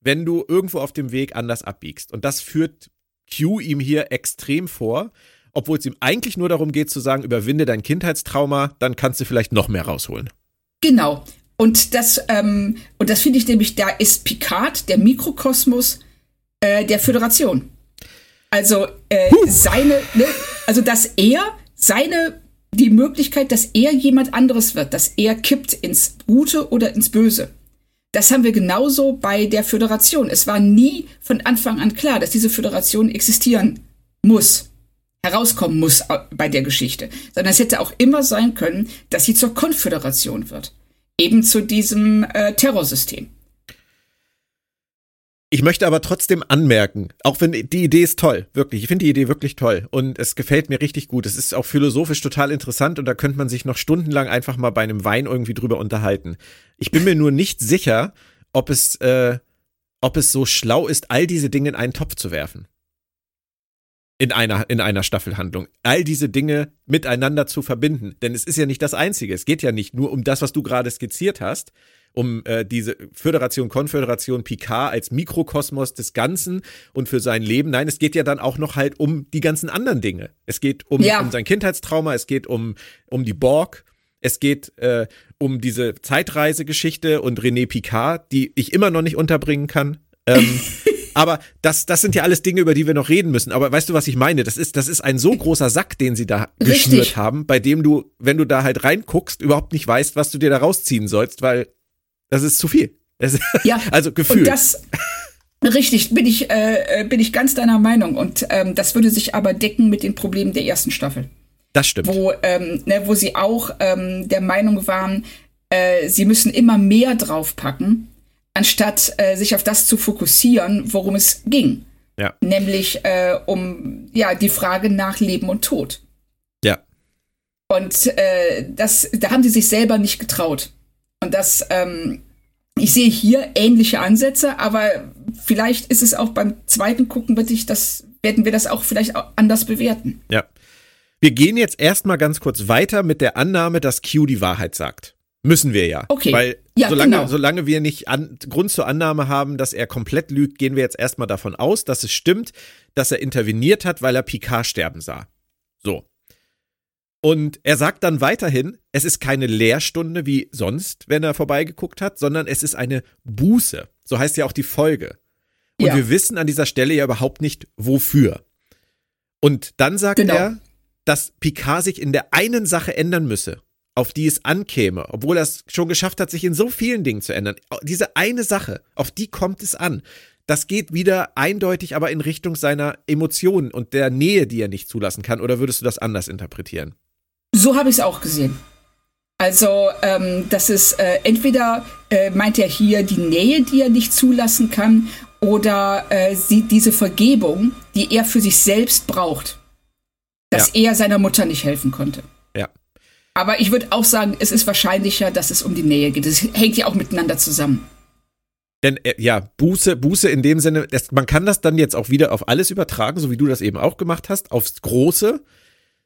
S1: wenn du irgendwo auf dem Weg anders abbiegst. Und das führt Q ihm hier extrem vor obwohl es ihm eigentlich nur darum geht zu sagen, überwinde dein Kindheitstrauma, dann kannst du vielleicht noch mehr rausholen.
S2: Genau. Und das, ähm, und das finde ich nämlich, da ist Picard, der Mikrokosmos äh, der Föderation. Also äh, seine, ne, also dass er seine die Möglichkeit, dass er jemand anderes wird, dass er kippt ins Gute oder ins Böse. Das haben wir genauso bei der Föderation. Es war nie von Anfang an klar, dass diese Föderation existieren muss herauskommen muss bei der Geschichte, sondern es hätte auch immer sein können, dass sie zur Konföderation wird. Eben zu diesem äh, Terrorsystem.
S1: Ich möchte aber trotzdem anmerken, auch wenn die Idee ist toll, wirklich. Ich finde die Idee wirklich toll und es gefällt mir richtig gut. Es ist auch philosophisch total interessant und da könnte man sich noch stundenlang einfach mal bei einem Wein irgendwie drüber unterhalten. Ich bin mir nur nicht sicher, ob es, äh, ob es so schlau ist, all diese Dinge in einen Topf zu werfen in einer, in einer Staffelhandlung. All diese Dinge miteinander zu verbinden. Denn es ist ja nicht das Einzige. Es geht ja nicht nur um das, was du gerade skizziert hast, um äh, diese Föderation, Konföderation, Picard als Mikrokosmos des Ganzen und für sein Leben. Nein, es geht ja dann auch noch halt um die ganzen anderen Dinge. Es geht um, ja. um sein Kindheitstrauma, es geht um, um die Borg. Es geht äh, um diese Zeitreisegeschichte und René Picard, die ich immer noch nicht unterbringen kann. Ähm, [laughs] Aber das, das sind ja alles Dinge, über die wir noch reden müssen. Aber weißt du, was ich meine? Das ist, das ist ein so großer Sack, den sie da Richtig. geschnürt haben, bei dem du, wenn du da halt reinguckst, überhaupt nicht weißt, was du dir da rausziehen sollst, weil das ist zu viel. Das, ja. [laughs] Also Gefühl. Und
S2: das, Richtig, bin ich, äh, bin ich ganz deiner Meinung. Und ähm, das würde sich aber decken mit den Problemen der ersten Staffel.
S1: Das stimmt.
S2: Wo, ähm, ne, wo sie auch ähm, der Meinung waren, äh, sie müssen immer mehr draufpacken, anstatt äh, sich auf das zu fokussieren, worum es ging.
S1: Ja.
S2: Nämlich äh, um ja die Frage nach Leben und Tod.
S1: Ja.
S2: Und äh, das, da haben sie sich selber nicht getraut. Und das, ähm, ich sehe hier ähnliche Ansätze, aber vielleicht ist es auch beim zweiten Gucken, wird ich das, werden wir das auch vielleicht auch anders bewerten.
S1: Ja. Wir gehen jetzt erstmal ganz kurz weiter mit der Annahme, dass Q die Wahrheit sagt. Müssen wir ja.
S2: Okay.
S1: Weil
S2: ja,
S1: solange,
S2: genau.
S1: solange wir nicht an, Grund zur Annahme haben, dass er komplett lügt, gehen wir jetzt erstmal davon aus, dass es stimmt, dass er interveniert hat, weil er Picard sterben sah. So. Und er sagt dann weiterhin, es ist keine Lehrstunde wie sonst, wenn er vorbeigeguckt hat, sondern es ist eine Buße. So heißt ja auch die Folge. Und
S2: Ja.
S1: wir wissen an dieser Stelle ja überhaupt nicht, wofür. Und dann sagt
S2: Genau.
S1: er, dass Picard sich in der einen Sache ändern müsse, auf die es ankäme, obwohl er es schon geschafft hat, sich in so vielen Dingen zu ändern. Diese eine Sache, auf die kommt es an. Das geht wieder eindeutig aber in Richtung seiner Emotionen und der Nähe, die er nicht zulassen kann. Oder würdest du das anders interpretieren?
S2: So habe ich es auch gesehen. Also, ähm, das ist äh, entweder äh, meint er hier die Nähe, die er nicht zulassen kann, oder äh, sie, diese Vergebung, die er für sich selbst braucht, dass er seiner Mutter nicht helfen konnte.
S1: Ja.
S2: Aber ich würde auch sagen, es ist wahrscheinlicher, dass es um die Nähe geht. Es hängt ja auch miteinander zusammen.
S1: Denn äh, ja, Buße, Buße in dem Sinne, das, man kann das dann jetzt auch wieder auf alles übertragen, so wie du das eben auch gemacht hast, aufs Große,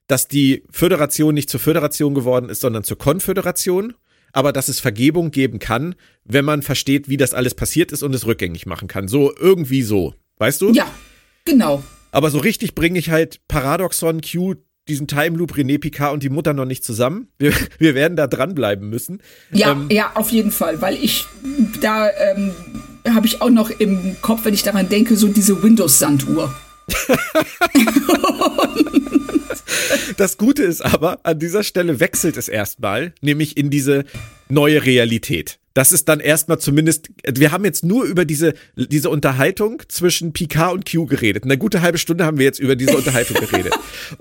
S1: dass die Föderation nicht zur Föderation geworden ist, sondern zur Konföderation, aber dass es Vergebung geben kann, wenn man versteht, wie das alles passiert ist und es rückgängig machen kann. So irgendwie so, weißt du?
S2: Ja, genau.
S1: Aber so richtig bringe ich halt Paradoxon, Q, diesen Time Loop, René Picard und die Mutter noch nicht zusammen. Wir, [laughs] wir werden da dranbleiben müssen.
S2: Ja,
S1: Ähm,
S2: ja, auf jeden Fall, weil ich da ähm, habe ich auch noch im Kopf, wenn ich daran denke, so diese Windows-Sanduhr. [laughs]
S1: Das Gute ist aber, an dieser Stelle wechselt es erstmal, nämlich in diese neue Realität. Das ist dann erstmal zumindest, wir haben jetzt nur über diese, diese Unterhaltung zwischen Picard und Q geredet. Eine gute halbe Stunde haben wir jetzt über diese Unterhaltung [laughs] geredet.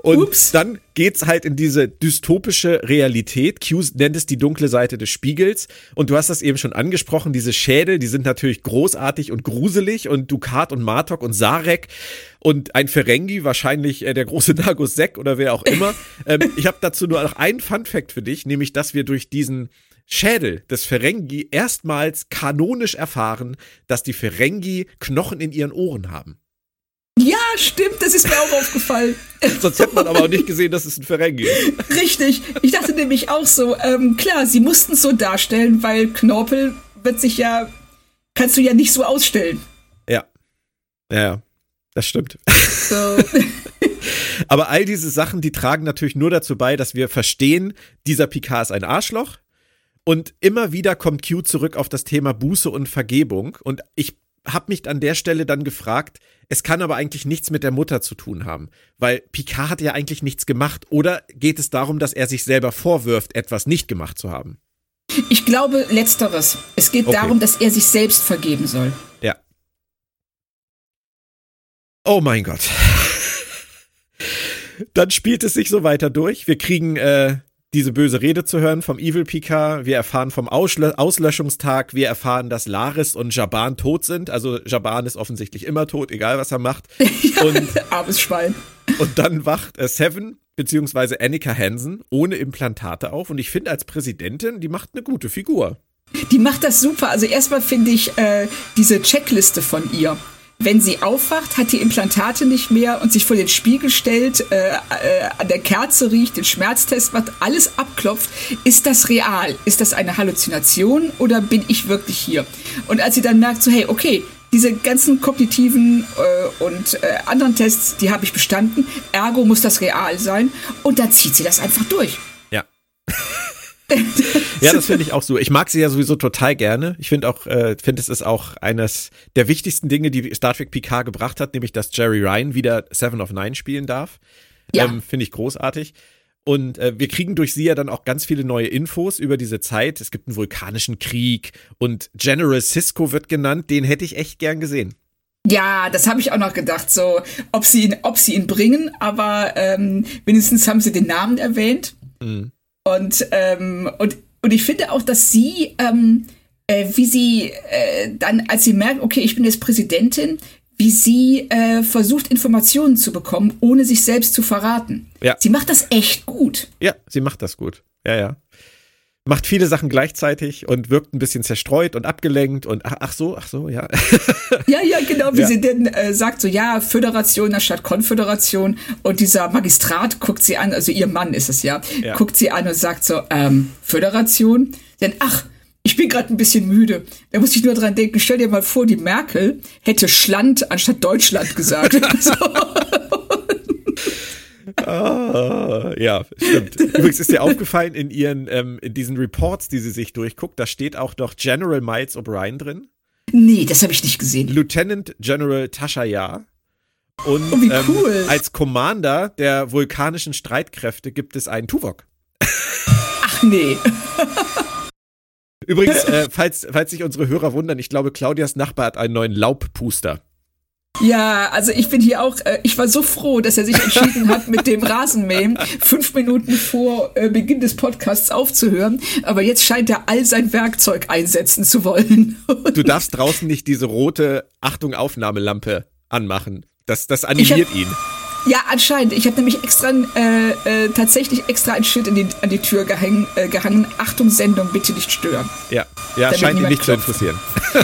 S1: Und
S2: Ups.
S1: dann geht's halt in diese dystopische Realität. Q nennt es die dunkle Seite des Spiegels. Und du hast das eben schon angesprochen, diese Schädel, die sind natürlich großartig und gruselig. Und Dukat und Martok und Sarek und ein Ferengi, wahrscheinlich äh, der große Dagus Sek oder wer auch immer. [laughs] ähm, ich habe dazu nur noch einen Fun-Fact für dich, nämlich, dass wir durch diesen Schädel des Ferengi erstmals kanonisch erfahren, dass die Ferengi Knochen in ihren Ohren haben.
S2: Ja, stimmt, das ist mir auch aufgefallen. [laughs]
S1: Sonst hätte man aber auch nicht gesehen, dass es ein Ferengi ist.
S2: Richtig. Ich dachte nämlich auch so, ähm, klar, sie mussten es so darstellen, weil Knorpel wird sich ja, kannst du ja nicht so ausstellen.
S1: Ja. Ja, das stimmt.
S2: So. [laughs]
S1: Aber all diese Sachen, die tragen natürlich nur dazu bei, dass wir verstehen, dieser Picard ist ein Arschloch. Und immer wieder kommt Q zurück auf das Thema Buße und Vergebung. Und ich habe mich an der Stelle dann gefragt, es kann aber eigentlich nichts mit der Mutter zu tun haben, weil Picard hat ja eigentlich nichts gemacht. Oder geht es darum, dass er sich selber vorwirft, etwas nicht gemacht zu haben?
S2: Ich glaube letzteres. Es geht
S1: Okay.
S2: darum, dass er sich selbst vergeben soll.
S1: Ja. Oh mein Gott. [laughs] Dann spielt es sich so weiter durch. Wir kriegen äh, diese böse Rede zu hören vom Evil Picard. Wir erfahren vom Auslö Auslöschungstag. Wir erfahren, dass Laris und Jaban tot sind. Also Jaban ist offensichtlich immer tot, egal was er macht. [laughs] Und, [laughs]
S2: Armes Schwein.
S1: und dann wacht äh, Seven beziehungsweise Annika Hansen ohne Implantate auf. Und ich finde, als Präsidentin, die macht eine gute Figur.
S2: Die macht das super. Also erstmal finde ich äh, diese Checkliste von ihr. Wenn sie aufwacht, hat die Implantate nicht mehr und sich vor den Spiegel stellt, äh, äh, an der Kerze riecht, den Schmerztest macht, alles abklopft. Ist das real? Ist das eine Halluzination oder bin ich wirklich hier? Und als sie dann merkt, so hey, okay, diese ganzen kognitiven äh, und äh, anderen Tests, die habe ich bestanden, ergo muss das real sein und dann zieht sie das einfach durch. [laughs]
S1: Ja. Das finde ich auch so. Ich mag sie ja sowieso total gerne. Ich finde auch, äh, finde es ist auch eines der wichtigsten Dinge, die Star Trek Picard gebracht hat, nämlich dass Jerry Ryan wieder Seven of Nine spielen darf.
S2: Ja.
S1: Ähm, finde ich großartig. Und äh, wir kriegen durch sie ja dann auch ganz viele neue Infos über diese Zeit. Es gibt einen vulkanischen Krieg und General Cisco wird genannt. Den hätte ich echt gern gesehen.
S2: Ja, das habe ich auch noch gedacht, so ob sie ihn, ob sie ihn bringen, aber ähm, wenigstens haben sie den Namen erwähnt. Und, ähm, und, und ich finde auch, dass sie ähm, äh, wie sie äh, dann, als sie merkt, okay, ich bin jetzt Präsidentin, wie sie äh, versucht, Informationen zu bekommen, ohne sich selbst zu verraten. Ja. Sie macht das echt gut.
S1: Ja, sie macht das gut. Ja, ja. Macht viele Sachen gleichzeitig und wirkt ein bisschen zerstreut und abgelenkt und ach, ach so, ach so, ja. [laughs]
S2: Ja, ja, genau, wie ja. sie denn äh, sagt, so ja, Föderation anstatt Konföderation und dieser Magistrat guckt sie an, also ihr Mann ist es ja, ja. guckt sie an und sagt so, ähm, Föderation? Denn ach, ich bin gerade ein bisschen müde. Da muss ich nur dran denken, stell dir mal vor, die Merkel hätte Schland anstatt Deutschland gesagt. [laughs]
S1: ah, ja, stimmt. Übrigens ist dir aufgefallen in ihren, ähm, in diesen Reports, die sie sich durchguckt, da steht auch noch General Miles O'Brien drin.
S2: Nee, das habe ich nicht gesehen.
S1: Lieutenant General Tasha Yar. Und oh, ähm, cool. ähm, als Commander der vulkanischen Streitkräfte gibt es einen Tuvok.
S2: Ach nee.
S1: Übrigens, äh, falls, falls sich unsere Hörer wundern, ich glaube, Claudias Nachbar hat einen neuen Laubpuster.
S2: Ja, also ich bin hier auch, äh, ich war so froh, dass er sich entschieden hat, mit dem Rasenmähen fünf Minuten vor äh, Beginn des Podcasts aufzuhören. Aber jetzt scheint er all sein Werkzeug einsetzen zu wollen. [laughs]
S1: du darfst draußen nicht diese rote Achtung Aufnahmelampe anmachen. Das, das animiert hab, ihn.
S2: Ja, anscheinend. Ich habe nämlich extra äh, äh, tatsächlich extra ein Schild die, an die Tür gehängt, äh, gehangen. Achtung, Sendung, bitte nicht stören.
S1: Ja, ja scheint ihn nicht klopft. zu interessieren.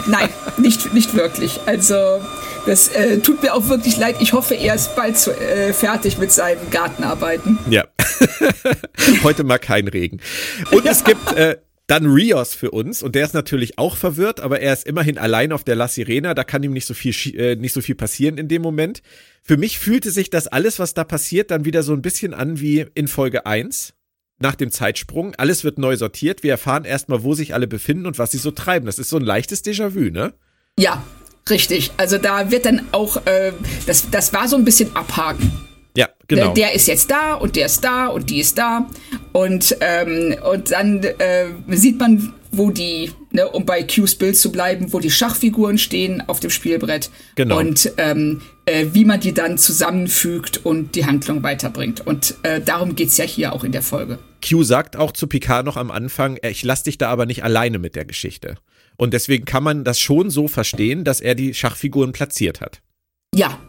S2: Nein, nicht, nicht wirklich. Also, das äh, tut mir auch wirklich leid. Ich hoffe, er ist bald zu, äh, fertig mit seinen Gartenarbeiten.
S1: Ja. [laughs] Heute mal kein Regen. Und ja. es gibt äh, dann Rios für uns und der ist natürlich auch verwirrt, aber er ist immerhin allein auf der La Sirena, da kann ihm nicht so viel äh, nicht so viel passieren in dem Moment. Für mich fühlte sich das alles, was da passiert, dann wieder so ein bisschen an wie in Folge 1 nach dem Zeitsprung. Alles wird neu sortiert. Wir erfahren erstmal, wo sich alle befinden und was sie so treiben. Das ist so ein leichtes Déjà-vu, ne?
S2: Ja, richtig. Also da wird dann auch, äh, das, das war so ein bisschen abhaken.
S1: Ja, genau.
S2: Der ist jetzt da und der ist da und die ist da. Und, ähm, und dann äh, sieht man, wo die, ne, um bei Q's Bild zu bleiben, wo die Schachfiguren stehen auf dem Spielbrett. Genau. Und ähm, äh, wie man die dann zusammenfügt und die Handlung weiterbringt. Und äh, darum geht's ja hier auch in der Folge.
S1: Q sagt auch zu Picard noch am Anfang, äh, ich lass dich da aber nicht alleine mit der Geschichte. Und deswegen kann man das schon so verstehen, dass er die Schachfiguren platziert hat.
S2: Ja,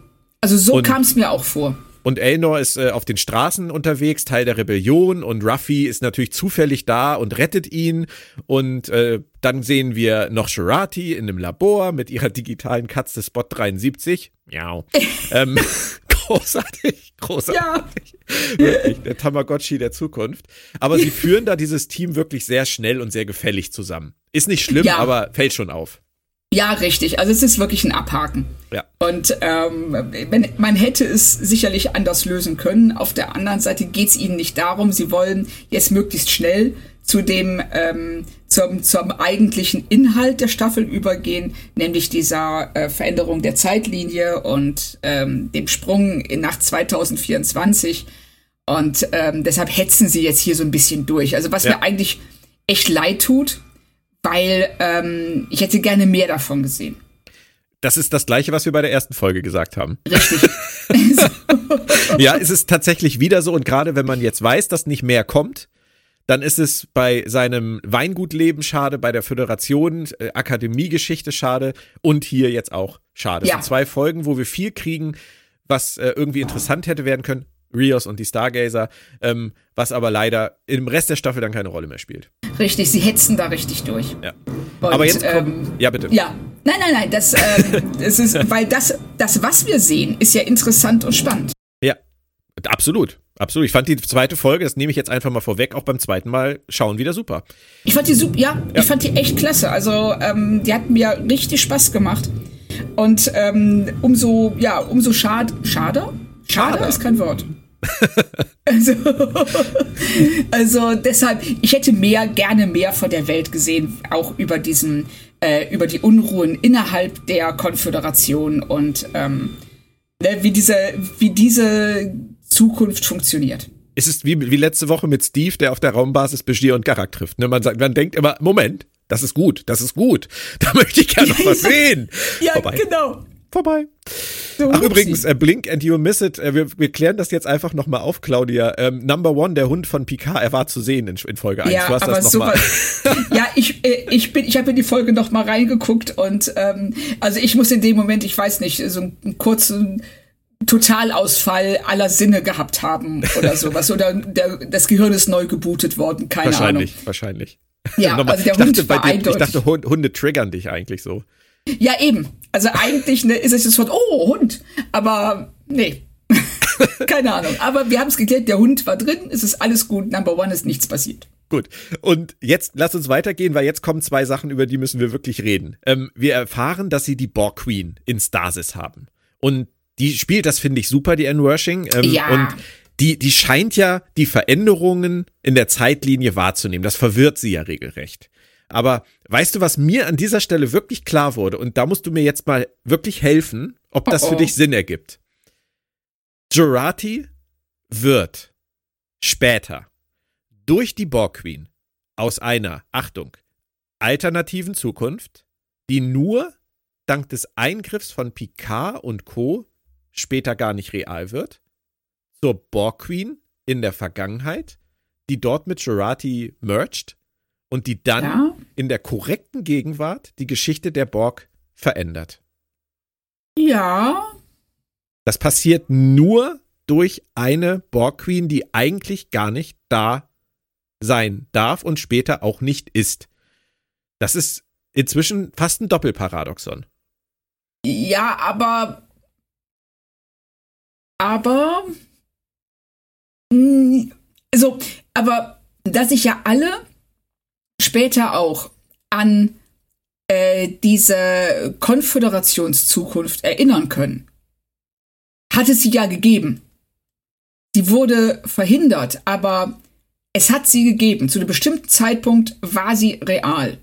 S2: also so kam es mir auch vor.
S1: Und Elnor ist äh, auf den Straßen unterwegs, Teil der Rebellion. Und Ruffy ist natürlich zufällig da und rettet ihn. Und äh, dann sehen wir noch Sharati in einem Labor mit ihrer digitalen Katze Spot 73. Miau. [laughs] ähm, [laughs] großartig, großartig. Ja. Wirklich, der Tamagotchi der Zukunft. Aber sie führen da dieses Team wirklich sehr schnell und sehr gefällig zusammen. Ist nicht schlimm, ja. aber fällt schon auf.
S2: Ja, richtig. Also es ist wirklich ein Abhaken.
S1: Ja.
S2: Und ähm, man hätte es sicherlich anders lösen können. Auf der anderen Seite geht es ihnen nicht darum. Sie wollen jetzt möglichst schnell zu dem ähm, zum, zum eigentlichen Inhalt der Staffel übergehen, nämlich dieser äh, Veränderung der Zeitlinie und ähm, dem Sprung in nach 2024. Und ähm, deshalb hetzen sie jetzt hier so ein bisschen durch. Also was ja. mir eigentlich echt leid tut, weil ähm, ich hätte gerne mehr davon gesehen.
S1: Das ist das Gleiche, was wir bei der ersten Folge gesagt haben.
S2: Richtig. [laughs]
S1: ja, es ist tatsächlich wieder so. Und gerade wenn man jetzt weiß, dass nicht mehr kommt, dann ist es bei seinem Weingutleben schade, bei der Föderation, äh, Akademiegeschichte schade und hier jetzt auch schade. Ja. Es sind zwei Folgen, wo wir viel kriegen, was äh, irgendwie interessant hätte werden können. Rios und die Stargazer, ähm, was aber leider im Rest der Staffel dann keine Rolle mehr spielt.
S2: Richtig, sie hetzen da richtig durch.
S1: Ja. Und, aber jetzt ähm, ja bitte.
S2: Ja, nein, nein, nein, das, ähm, [laughs] das ist, weil das, das, was wir sehen, ist ja interessant und spannend.
S1: Ja, absolut. Absolut. Ich fand die zweite Folge, das nehme ich jetzt einfach mal vorweg, auch beim zweiten Mal schauen wieder super.
S2: Ich fand die super, ja, ja. ich fand die echt klasse. Also, ähm, die hat mir richtig Spaß gemacht. Und ähm, umso, ja, umso schad, schade? Schade, schade ist kein Wort. Also, [laughs] also deshalb, ich hätte mehr, gerne mehr von der Welt gesehen, auch über diesen, äh, über die Unruhen innerhalb der Konföderation und ähm, ne, wie diese, wie diese Zukunft funktioniert.
S1: Es ist wie, wie letzte Woche mit Steve, der auf der Raumbasis Begier und Garak trifft. Ne? Man, sagt, man denkt immer, Moment, das ist gut, das ist gut. Da möchte ich gerne noch [laughs] was sehen.
S2: ja, Vorbei. genau.
S1: Vorbei. Ach, übrigens, äh, Blink and You Miss It. Äh, wir, wir klären das jetzt einfach nochmal auf, Claudia. Ähm, Number One, der Hund von Picard, er war zu sehen in, in Folge 1.
S2: Ja, du hast aber das mal. [laughs] ja, ich, äh, ich bin, ich habe in die Folge nochmal reingeguckt und ähm, also ich muss in dem Moment, ich weiß nicht, so einen kurzen Totalausfall aller Sinne gehabt haben oder [laughs] sowas. Oder der, das Gehirn ist neu gebootet worden, keine
S1: wahrscheinlich,
S2: Ahnung.
S1: Wahrscheinlich,
S2: wahrscheinlich. Ja, [laughs] also der Hund war
S1: dir, Ich dachte, Hunde triggern dich eigentlich so.
S2: Ja, eben. Also eigentlich ne, ist es das Wort, oh, Hund. Aber nee. [laughs] Keine Ahnung. Aber wir haben es geklärt, der Hund war drin, es ist alles gut, Number One ist nichts passiert.
S1: Gut. Und jetzt lass uns weitergehen, weil jetzt kommen zwei Sachen, über die müssen wir wirklich reden. Ähm, wir erfahren, dass sie die Borg Queen in Stasis haben. Und die spielt das, finde ich, super, die Anne Worshing. Ähm, ja. Und die, die scheint ja die Veränderungen in der Zeitlinie wahrzunehmen. Das verwirrt sie ja regelrecht. Aber weißt du, was mir an dieser Stelle wirklich klar wurde? Und da musst du mir jetzt mal wirklich helfen, ob das oh oh. für dich Sinn ergibt. Jurati wird später durch die Borg Queen aus einer, Achtung, alternativen Zukunft, die nur dank des Eingriffs von Picard und Co. später gar nicht real wird, zur Borg Queen in der Vergangenheit, die dort mit Jurati merged und die dann ja? In der korrekten Gegenwart die Geschichte der Borg verändert.
S2: Ja.
S1: Das passiert nur durch eine Borg Queen, die eigentlich gar nicht da sein darf und später auch nicht ist. Das ist inzwischen fast ein Doppelparadoxon.
S2: Ja, aber aber mm, also, aber dass sich ja alle später auch an äh, diese Konföderationszukunft erinnern können, hat es sie ja gegeben. Sie wurde verhindert, aber es hat sie gegeben. Zu einem bestimmten Zeitpunkt war sie real.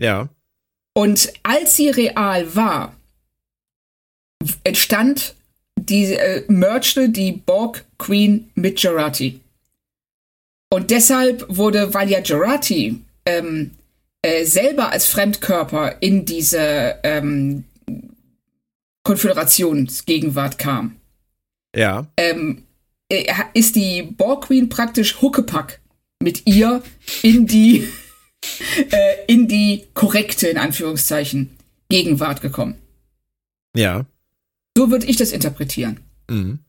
S1: Ja.
S2: Und als sie real war, entstand die äh, mergte die Borg Queen mit Gerati. Und deshalb wurde, weil ja Gerati ähm, äh, selber als Fremdkörper in diese ähm, Konföderationsgegenwart kam.
S1: Ja.
S2: Ähm, äh, ist die Borg Queen praktisch Huckepack mit ihr in die [laughs] äh, in die korrekte in Anführungszeichen Gegenwart gekommen.
S1: Ja.
S2: So würde ich das interpretieren. Mhm.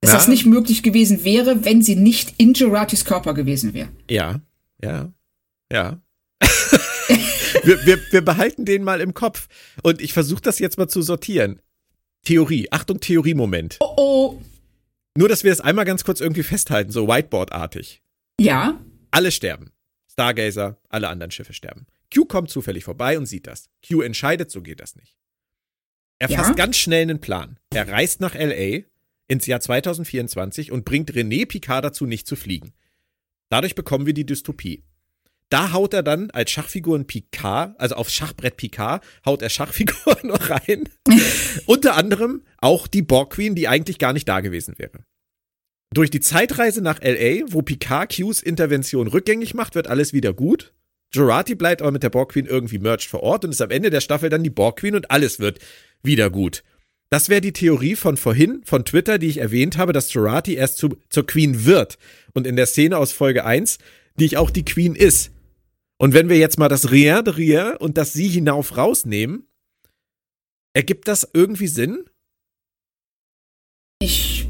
S2: Dass ja. das nicht möglich gewesen wäre, wenn sie nicht in Geratis Körper gewesen wäre.
S1: Ja, ja. Ja. [laughs] wir, wir, wir behalten den mal im Kopf. Und ich versuche das jetzt mal zu sortieren. Theorie. Achtung, Theorie-Moment.
S2: Oh oh.
S1: Nur, dass wir das einmal ganz kurz irgendwie festhalten, so Whiteboard-artig.
S2: Ja.
S1: Alle sterben. Stargazer, alle anderen Schiffe sterben. Q kommt zufällig vorbei und sieht das. Q entscheidet, so geht das nicht. Er ja? fasst ganz schnell einen Plan. Er reist nach LA ins Jahr 2024 und bringt René Picard dazu, nicht zu fliegen. Dadurch bekommen wir die Dystopie. Da haut er dann als Schachfiguren Picard, also auf Schachbrett Picard, haut er Schachfiguren [laughs] noch rein. Unter anderem auch die Borg Queen, die eigentlich gar nicht da gewesen wäre. Durch die Zeitreise nach LA, wo Picard Qs Intervention rückgängig macht, wird alles wieder gut. Jurati bleibt aber mit der Borg Queen irgendwie merged vor Ort und ist am Ende der Staffel dann die Borg Queen und alles wird wieder gut. Das wäre die Theorie von vorhin, von Twitter, die ich erwähnt habe, dass Jurati erst zu, zur Queen wird. Und in der Szene aus Folge 1, die ich auch die Queen ist. Und wenn wir jetzt mal das Rien de Rien und das Sie hinauf rausnehmen, ergibt das irgendwie Sinn?
S2: Ich.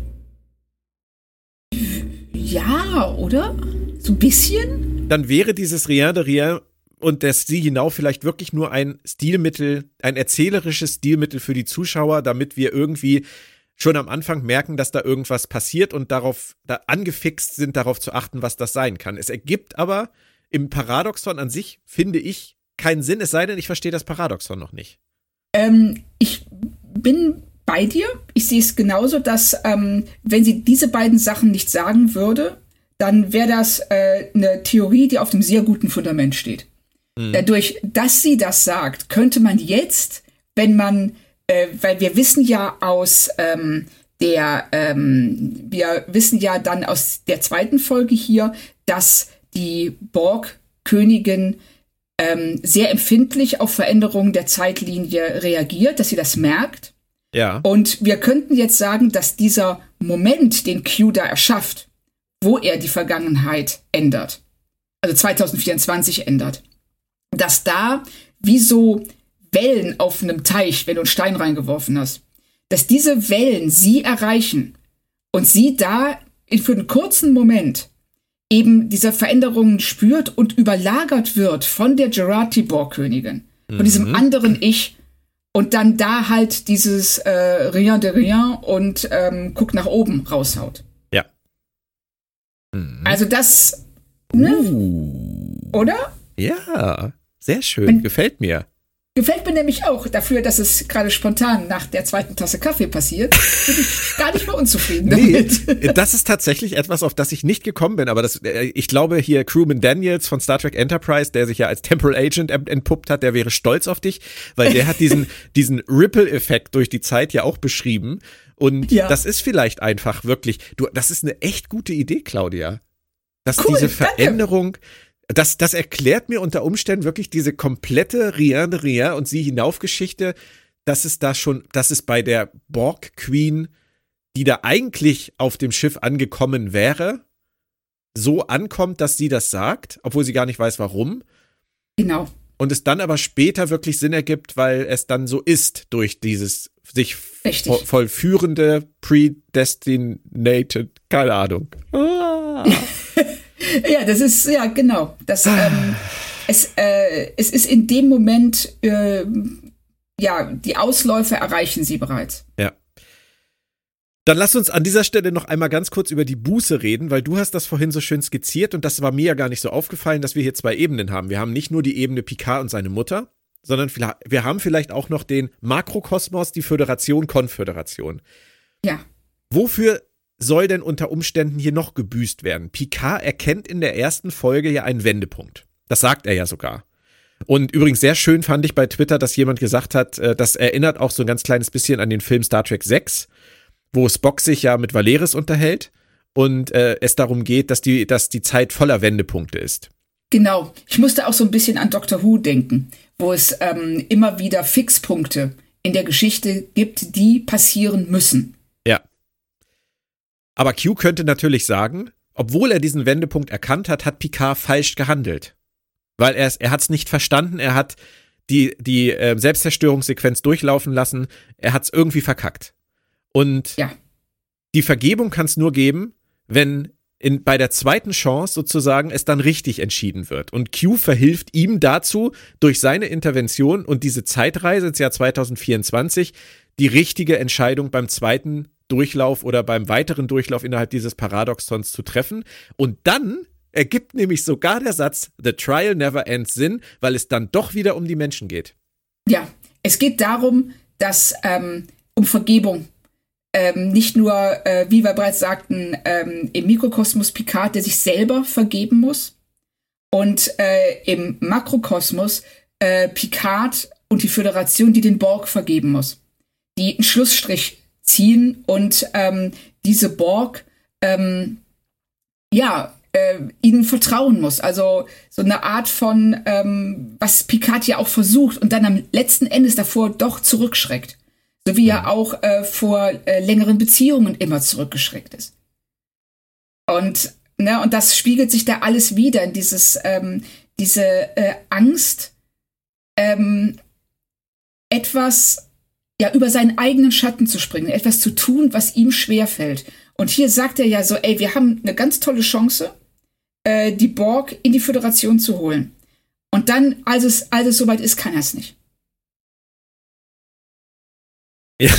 S2: Ja, oder? So ein bisschen?
S1: Dann wäre dieses Rien de Rien und das Sie hinauf vielleicht wirklich nur ein Stilmittel, ein erzählerisches Stilmittel für die Zuschauer, damit wir irgendwie schon am Anfang merken, dass da irgendwas passiert und darauf da angefixt sind, darauf zu achten, was das sein kann. Es ergibt aber im Paradoxon an sich, finde ich, keinen Sinn, es sei denn, ich verstehe das Paradoxon noch nicht.
S2: Ähm, ich bin bei dir. Ich sehe es genauso, dass ähm, wenn sie diese beiden Sachen nicht sagen würde, dann wäre das äh, eine Theorie, die auf einem sehr guten Fundament steht. Mhm. Dadurch, dass sie das sagt, könnte man jetzt, wenn man, äh, weil wir wissen ja aus ähm, der, ähm, wir wissen ja dann aus der zweiten Folge hier, dass die Borg-Königin ähm, sehr empfindlich auf Veränderungen der Zeitlinie reagiert, dass sie das merkt.
S1: Ja.
S2: Und wir könnten jetzt sagen, dass dieser Moment, den Q da erschafft, wo er die Vergangenheit ändert, also 2024 ändert, dass da wie so Wellen auf einem Teich, wenn du einen Stein reingeworfen hast, dass diese Wellen sie erreichen und sie da für einen kurzen Moment eben diese Veränderungen spürt und überlagert wird von der Gerati-Borg-Königin, von mhm. diesem anderen Ich und dann da halt dieses äh, Rien de Rien und ähm, guckt nach oben raushaut.
S1: Ja.
S2: Mhm. Also das, ne? Uh. Oder?
S1: Ja, sehr schön, gefällt mir.
S2: Gefällt mir nämlich auch dafür, dass es gerade spontan nach der zweiten Tasse Kaffee passiert. [laughs] Bin ich gar nicht mehr unzufrieden damit.
S1: Nee, das ist tatsächlich etwas, auf das ich nicht gekommen bin. Aber das, äh, ich glaube hier Crewman Daniels von Star Trek Enterprise, der sich ja als Temporal Agent entpuppt hat, der wäre stolz auf dich, weil der hat diesen, [laughs] diesen Ripple-Effekt durch die Zeit ja auch beschrieben. Und ja. das ist vielleicht einfach wirklich, du, das ist eine echt gute Idee, Claudia. Dass cool, diese Veränderung, danke das, das erklärt mir unter Umständen wirklich diese komplette Rien de Rien und sie hinaufgeschichte, dass es da schon, dass es bei der Borg Queen, die da eigentlich auf dem Schiff angekommen wäre, so ankommt, dass sie das sagt, obwohl sie gar nicht weiß, warum.
S2: Genau.
S1: Und es dann aber später wirklich Sinn ergibt, weil es dann so ist durch dieses sich vo vollführende Predestinated, keine Ahnung. Ah. [laughs]
S2: ja, das ist, ja, genau. Das, ah. ähm, es, äh, es ist in dem Moment, äh, ja, die Ausläufe erreichen sie bereits.
S1: Ja. Dann lass uns an dieser Stelle noch einmal ganz kurz über die Buße reden, weil du hast das vorhin so schön skizziert und das war mir ja gar nicht so aufgefallen, dass wir hier zwei Ebenen haben. Wir haben nicht nur die Ebene Picard und seine Mutter, sondern wir haben vielleicht auch noch den Makrokosmos, die Föderation, Konföderation.
S2: Ja.
S1: Wofür soll denn unter Umständen hier noch gebüßt werden? Picard erkennt in der ersten Folge ja einen Wendepunkt. Das sagt er ja sogar. Und übrigens sehr schön fand ich bei Twitter, dass jemand gesagt hat, äh, das erinnert auch so ein ganz kleines bisschen an den Film Star Trek 6, wo Spock sich ja mit Valeris unterhält und äh, es darum geht, dass die, dass die Zeit voller Wendepunkte ist.
S2: Genau. Ich musste auch so ein bisschen an Doctor Who denken, wo es ähm, immer wieder Fixpunkte in der Geschichte gibt, die passieren müssen.
S1: Aber Q könnte natürlich sagen, obwohl er diesen Wendepunkt erkannt hat, hat Picard falsch gehandelt. Weil er, er hat es nicht verstanden, er hat die, die äh, Selbstzerstörungssequenz durchlaufen lassen, er hat es irgendwie verkackt. Und
S2: ja.
S1: die Vergebung kann es nur geben, wenn in, bei der zweiten Chance sozusagen es dann richtig entschieden wird. Und Q verhilft ihm dazu, durch seine Intervention und diese Zeitreise ins Jahr 2024 die richtige Entscheidung beim zweiten Durchlauf oder beim weiteren Durchlauf innerhalb dieses Paradoxons zu treffen. Und dann ergibt nämlich sogar der Satz, The Trial Never Ends Sinn, weil es dann doch wieder um die Menschen geht.
S2: Ja, es geht darum, dass ähm, um Vergebung. Ähm, nicht nur, äh, wie wir bereits sagten, ähm, im Mikrokosmos Picard, der sich selber vergeben muss. Und äh, im Makrokosmos äh, Picard und die Föderation, die den Borg vergeben muss. Die einen Schlussstrich ziehen und ähm, diese Borg ähm, ja äh, ihnen vertrauen muss. Also so eine Art von, ähm, was Picard ja auch versucht und dann am letzten Endes davor doch zurückschreckt. So wie er auch äh, vor äh, längeren Beziehungen immer zurückgeschreckt ist. Und, ne, und das spiegelt sich da alles wieder in dieses, ähm, diese äh, Angst, ähm, etwas ja, über seinen eigenen Schatten zu springen, etwas zu tun, was ihm schwerfällt. Und hier sagt er ja so, ey, wir haben eine ganz tolle Chance, äh, die Borg in die Föderation zu holen. Und dann, als es, als es soweit ist, kann er es nicht.
S1: Ja,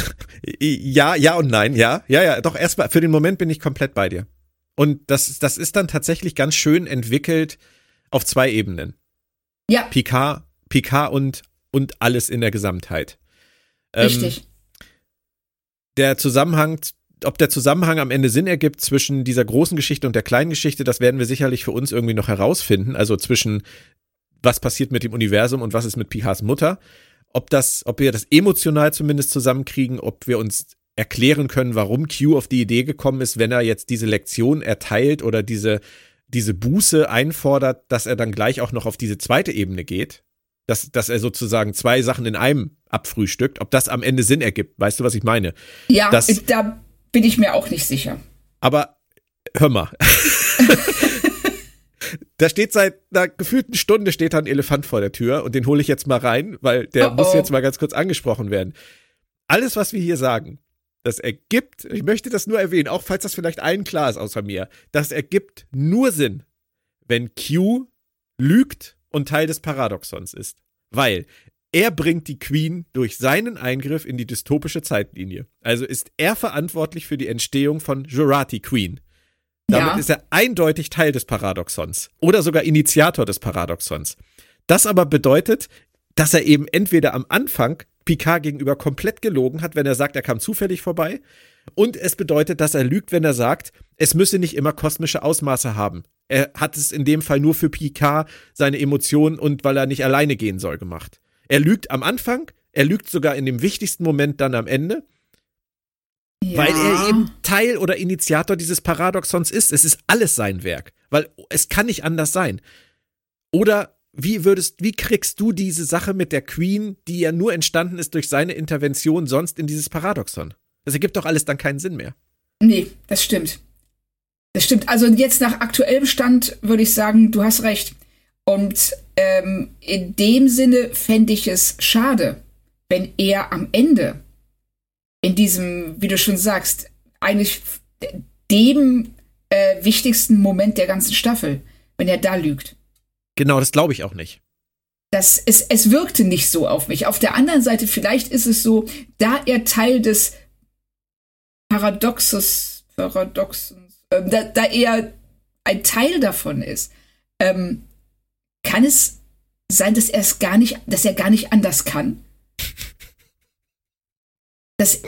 S1: ja, ja und nein, ja, ja, ja, doch erstmal, für den Moment bin ich komplett bei dir. Und das, das ist dann tatsächlich ganz schön entwickelt auf zwei Ebenen.
S2: Ja.
S1: Picard, Picard und, und alles in der Gesamtheit.
S2: Ähm, Richtig.
S1: Der Zusammenhang, ob der Zusammenhang am Ende Sinn ergibt zwischen dieser großen Geschichte und der kleinen Geschichte, das werden wir sicherlich für uns irgendwie noch herausfinden. Also zwischen was passiert mit dem Universum und was ist mit Picards Mutter. Ob das, ob wir das emotional zumindest zusammenkriegen, ob wir uns erklären können, warum Q auf die Idee gekommen ist, wenn er jetzt diese Lektion erteilt oder diese, diese Buße einfordert, dass er dann gleich auch noch auf diese zweite Ebene geht. Dass, dass er sozusagen zwei Sachen in einem abfrühstückt, ob das am Ende Sinn ergibt. Weißt du, was ich meine?
S2: Ja, das, da bin ich mir auch nicht sicher.
S1: Aber hör mal. [laughs] da steht seit einer gefühlten Stunde steht da ein Elefant vor der Tür und den hole ich jetzt mal rein, weil der oh oh. muss jetzt mal ganz kurz angesprochen werden. Alles, was wir hier sagen, das ergibt, ich möchte das nur erwähnen, auch falls das vielleicht allen klar ist außer mir, das ergibt nur Sinn, wenn Q lügt und Teil des Paradoxons ist. Weil er bringt die Queen durch seinen Eingriff in die dystopische Zeitlinie. Also ist er verantwortlich für die Entstehung von Jurati Queen. Damit ja. ist er eindeutig Teil des Paradoxons oder sogar Initiator des Paradoxons. Das aber bedeutet, dass er eben entweder am Anfang Picard gegenüber komplett gelogen hat, wenn er sagt, er kam zufällig vorbei. Und es bedeutet, dass er lügt, wenn er sagt, es müsse nicht immer kosmische Ausmaße haben. Er hat es in dem Fall nur für Picard, seine Emotionen und weil er nicht alleine gehen soll, gemacht. Er lügt am Anfang, er lügt sogar in dem wichtigsten Moment dann am Ende. Ja. Weil er eben Teil oder Initiator dieses Paradoxons ist. Es ist alles sein Werk. Weil es kann nicht anders sein. Oder wie würdest, wie kriegst du diese Sache mit der Queen, die ja nur entstanden ist durch seine Intervention, sonst in dieses Paradoxon? Das ergibt doch alles dann keinen Sinn mehr.
S2: Nee, das stimmt. Das stimmt. Also jetzt nach aktuellem Stand würde ich sagen, du hast recht. Und ähm, in dem Sinne fände ich es schade, wenn er am Ende in diesem, wie du schon sagst, eigentlich dem äh, wichtigsten Moment der ganzen Staffel, wenn er da lügt.
S1: Genau, das glaube ich auch nicht.
S2: Das, es, es wirkte nicht so auf mich. Auf der anderen Seite, vielleicht ist es so, da er Teil des Paradoxes, Paradoxens, äh, da, da er ein Teil davon ist, ähm, kann es sein, dass er es gar nicht, dass er gar nicht anders kann? Das, [laughs]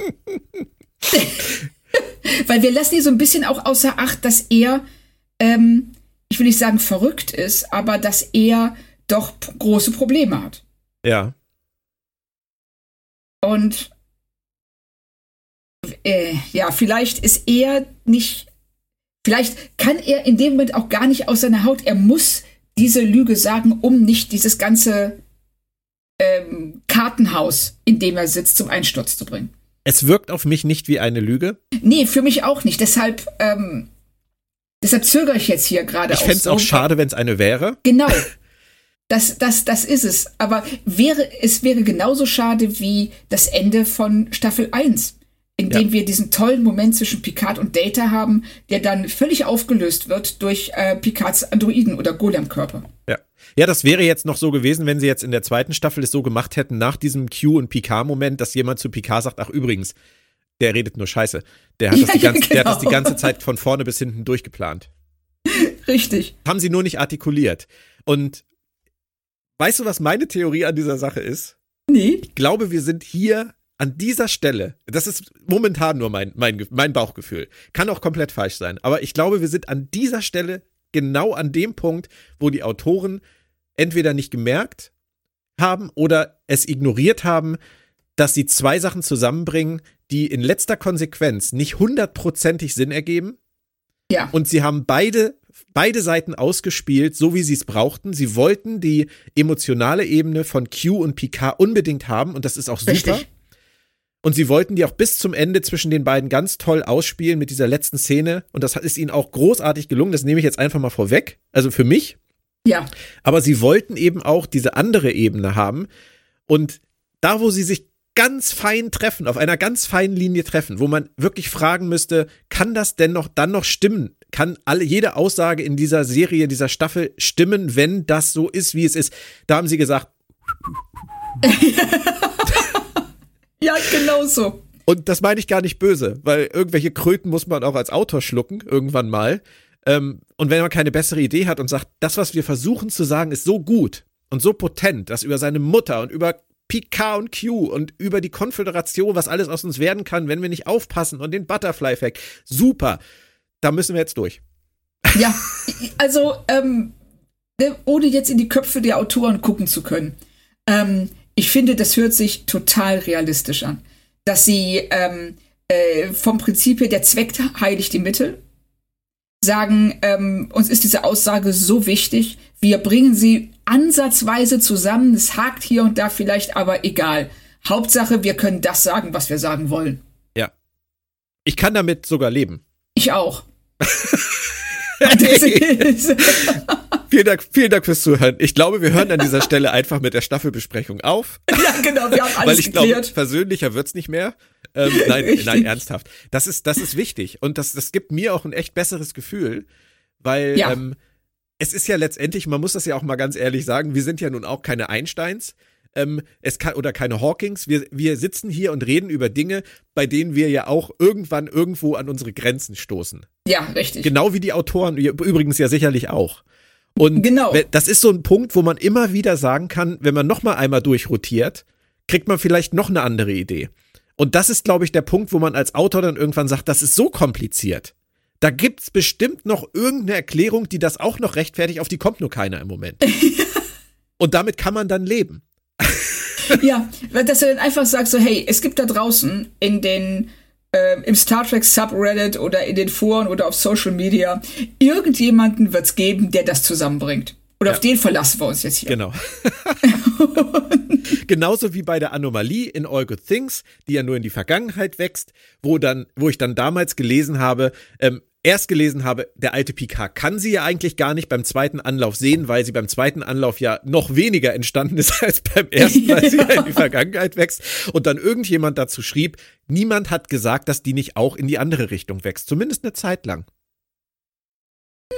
S2: weil wir lassen ihn so ein bisschen auch außer Acht, dass er ähm, ich will nicht sagen verrückt ist, aber dass er doch große Probleme hat.
S1: Ja.
S2: Und äh, ja, vielleicht ist er nicht, vielleicht kann er in dem Moment auch gar nicht aus seiner Haut. Er muss diese Lüge sagen, um nicht dieses ganze ähm, Kartenhaus, in dem er sitzt, zum Einsturz zu bringen.
S1: Es wirkt auf mich nicht wie eine Lüge.
S2: Nee, für mich auch nicht. Deshalb ähm, Deshalb zögere ich jetzt hier gerade.
S1: Ich fände es auch schade, wenn es eine wäre.
S2: Genau. [laughs] Das, das, das ist es. Aber wäre, es wäre genauso schade wie das Ende von Staffel 1, in dem ja. wir diesen tollen Moment zwischen Picard und Data haben, der dann völlig aufgelöst wird durch äh, Picards Androiden- oder Golem-Körper.
S1: Ja. Ja, das wäre jetzt noch so gewesen, wenn sie jetzt in der zweiten Staffel es so gemacht hätten, nach diesem Q- und Picard-Moment, dass jemand zu Picard sagt, ach übrigens, der redet nur Scheiße. Der hat, ja, [laughs] das, die ganze, genau. der hat das die ganze Zeit von vorne bis hinten durchgeplant. [laughs]
S2: Richtig.
S1: Haben sie nur nicht artikuliert. Und weißt du, was meine Theorie an dieser Sache ist?
S2: Nee.
S1: Ich glaube, wir sind hier an dieser Stelle, das ist momentan nur mein, mein, mein Bauchgefühl, kann auch komplett falsch sein, aber ich glaube, wir sind an dieser Stelle genau an dem Punkt, wo die Autoren entweder nicht gemerkt haben oder es ignoriert haben, dass sie zwei Sachen zusammenbringen, die in letzter Konsequenz nicht hundertprozentig Sinn ergeben.
S2: Ja.
S1: Und sie haben beide, beide Seiten ausgespielt, so wie sie es brauchten. Sie wollten die emotionale Ebene von Q und Picard unbedingt haben und das ist auch super. Richtig. Und sie wollten die auch bis zum Ende zwischen den beiden ganz toll ausspielen mit dieser letzten Szene. Und das ist ihnen auch großartig gelungen. Das nehme ich jetzt einfach mal vorweg. Also für mich.
S2: Ja.
S1: Aber sie wollten eben auch diese andere Ebene haben. Und da, wo sie sich ganz fein treffen, auf einer ganz feinen Linie treffen, wo man wirklich fragen müsste, kann das denn noch dann noch stimmen? Kann alle, jede Aussage in dieser Serie, dieser Staffel stimmen, wenn das so ist, wie es ist? Da haben sie gesagt. [laughs]
S2: ja, genau so.
S1: Und das meine ich gar nicht böse, weil irgendwelche Kröten muss man auch als Autor schlucken, irgendwann mal. Ähm, und wenn man keine bessere Idee hat und sagt, das, was wir versuchen zu sagen, ist so gut und so potent, dass über seine Mutter und über Pk und Q und über die Konföderation, was alles aus uns werden kann, wenn wir nicht aufpassen und den Butterfly-Effekt. Super. Da müssen wir jetzt durch.
S2: Ja, also ähm, ne, ohne jetzt in die Köpfe der Autoren gucken zu können. Ähm, ich finde, das hört sich total realistisch an. Dass sie ähm, äh, vom Prinzip her, der Zweck heiligt die Mittel, sagen, ähm, uns ist diese Aussage so wichtig, wir bringen sie ansatzweise zusammen, es hakt hier und da vielleicht, aber egal. Hauptsache, wir können das sagen, was wir sagen wollen.
S1: Ja. Ich kann damit sogar leben.
S2: Ich auch. [laughs] [laughs] [laughs]
S1: vielen, Dank, vielen Dank fürs Zuhören. Ich glaube, wir hören an dieser Stelle einfach mit der Staffelbesprechung auf. [laughs]
S2: Ja, genau, wir haben alles Weil ich geklärt. glaube,
S1: persönlicher wird's nicht mehr. Ähm, nein, nein, ernsthaft. Das ist, das ist wichtig. Und das, das gibt mir auch ein echt besseres Gefühl, weil ja. ähm, es ist ja letztendlich, man muss das ja auch mal ganz ehrlich sagen, wir sind ja nun auch keine Einsteins. Ähm, es kann, oder keine Hawkings. Wir, wir sitzen hier und reden über Dinge, bei denen wir ja auch irgendwann irgendwo an unsere Grenzen stoßen.
S2: Ja, richtig.
S1: Genau wie die Autoren, übrigens ja sicherlich auch. Und genau. das ist so ein Punkt, wo man immer wieder sagen kann, wenn man noch mal einmal durchrotiert, kriegt man vielleicht noch eine andere Idee. Und das ist, glaube ich, der Punkt, wo man als Autor dann irgendwann sagt, das ist so kompliziert. Da gibt's bestimmt noch irgendeine Erklärung, die das auch noch rechtfertigt, auf die kommt nur keiner im Moment. [laughs] Und damit kann man dann leben.
S2: ja, dass du dann einfach sagst, so, hey, es gibt da draußen in den äh, im Star Trek Subreddit oder in den Foren oder auf Social Media irgendjemanden wird's geben, der das zusammenbringt. Oder ja. auf den verlassen wir uns jetzt hier.
S1: Genau. [laughs] Genauso wie bei der Anomalie in All Good Things, die ja nur in die Vergangenheit wächst, wo dann, wo ich dann damals gelesen habe, ähm, erst gelesen habe, der alte Picard kann sie ja eigentlich gar nicht beim zweiten Anlauf sehen, weil sie beim zweiten Anlauf ja noch weniger entstanden ist [laughs] als beim ersten, weil sie [laughs] ja in die Vergangenheit wächst. Und dann irgendjemand dazu schrieb, niemand hat gesagt, dass die nicht auch in die andere Richtung wächst. Zumindest eine Zeit lang.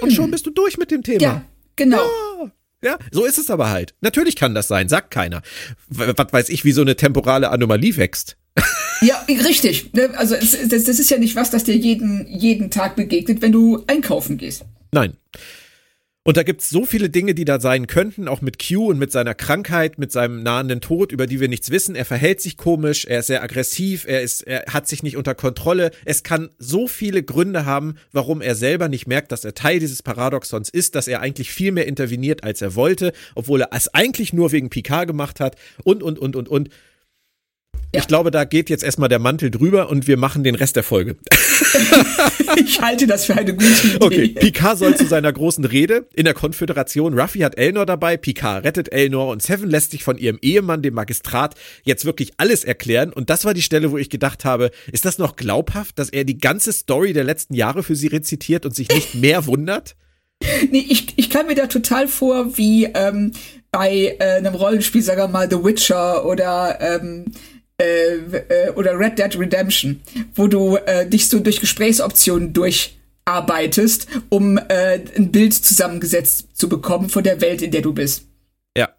S1: Und schon hm. bist du durch mit dem Thema.
S2: Ja, genau. Ja.
S1: Ja, so ist es aber halt. Natürlich kann das sein, sagt keiner. Was weiß ich, wie so eine temporale Anomalie wächst. [laughs]
S2: Ja, richtig. Ne, also das, das ist ja nicht was, das dir jeden, jeden Tag begegnet, wenn du einkaufen gehst.
S1: Nein. Und da gibt's so viele Dinge, die da sein könnten, auch mit Q und mit seiner Krankheit, mit seinem nahenden Tod, über die wir nichts wissen. Er verhält sich komisch, er ist sehr aggressiv, er ist, er hat sich nicht unter Kontrolle. Es kann so viele Gründe haben, warum er selber nicht merkt, dass er Teil dieses Paradoxons ist, dass er eigentlich viel mehr interveniert, als er wollte, obwohl er es eigentlich nur wegen Picard gemacht hat und, und, und, und, und. Ja. Ich glaube, da geht jetzt erstmal der Mantel drüber und wir machen den Rest der Folge. [laughs]
S2: ich halte das für eine gute Idee.
S1: Okay, Picard soll zu seiner großen Rede in der Konföderation. Ruffy hat Elnor dabei, Picard rettet Elnor und Seven lässt sich von ihrem Ehemann, dem Magistrat, jetzt wirklich alles erklären. Und das war die Stelle, wo ich gedacht habe, ist das noch glaubhaft, dass er die ganze Story der letzten Jahre für sie rezitiert und sich nicht mehr wundert?
S2: Nee, ich, ich kann mir da total vor, wie ähm, bei äh, einem Rollenspiel, sagen wir mal, The Witcher oder ähm, äh, äh, oder Red Dead Redemption, wo du äh, dich so durch Gesprächsoptionen durcharbeitest, um äh, ein Bild zusammengesetzt zu bekommen von der Welt, in der du bist.
S1: Ja.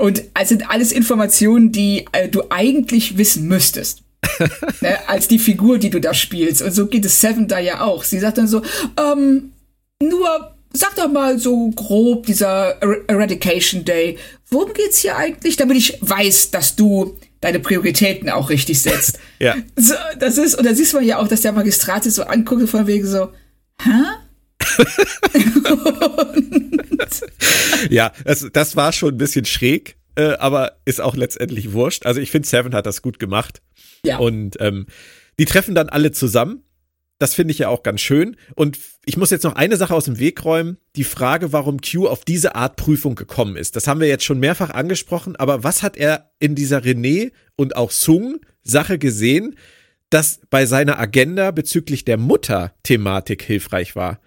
S2: Und es sind alles Informationen, die äh, du eigentlich wissen müsstest. [laughs] ne, als die Figur, die du da spielst. Und so geht es Seven da ja auch. Sie sagt dann so, ähm, nur sag doch mal so grob dieser Eradication Day. Worum geht's hier eigentlich? Damit ich weiß, dass du deine Prioritäten auch richtig setzt. [laughs]
S1: ja.
S2: So, das ist, und da siehst man ja auch, dass der Magistrat sich so anguckt, von wegen so, hä? [laughs]
S1: ja, das, das war schon ein bisschen schräg, äh, aber ist auch letztendlich wurscht. Also ich finde, Seven hat das gut gemacht. Ja. Und ähm, die treffen dann alle zusammen das finde ich ja auch ganz schön. Und ich muss jetzt noch eine Sache aus dem Weg räumen. Die Frage, warum Q auf diese Art Prüfung gekommen ist. Das haben wir jetzt schon mehrfach angesprochen. Aber was hat er in dieser René und auch Sung Sache gesehen, das bei seiner Agenda bezüglich der Mutter-Thematik hilfreich war?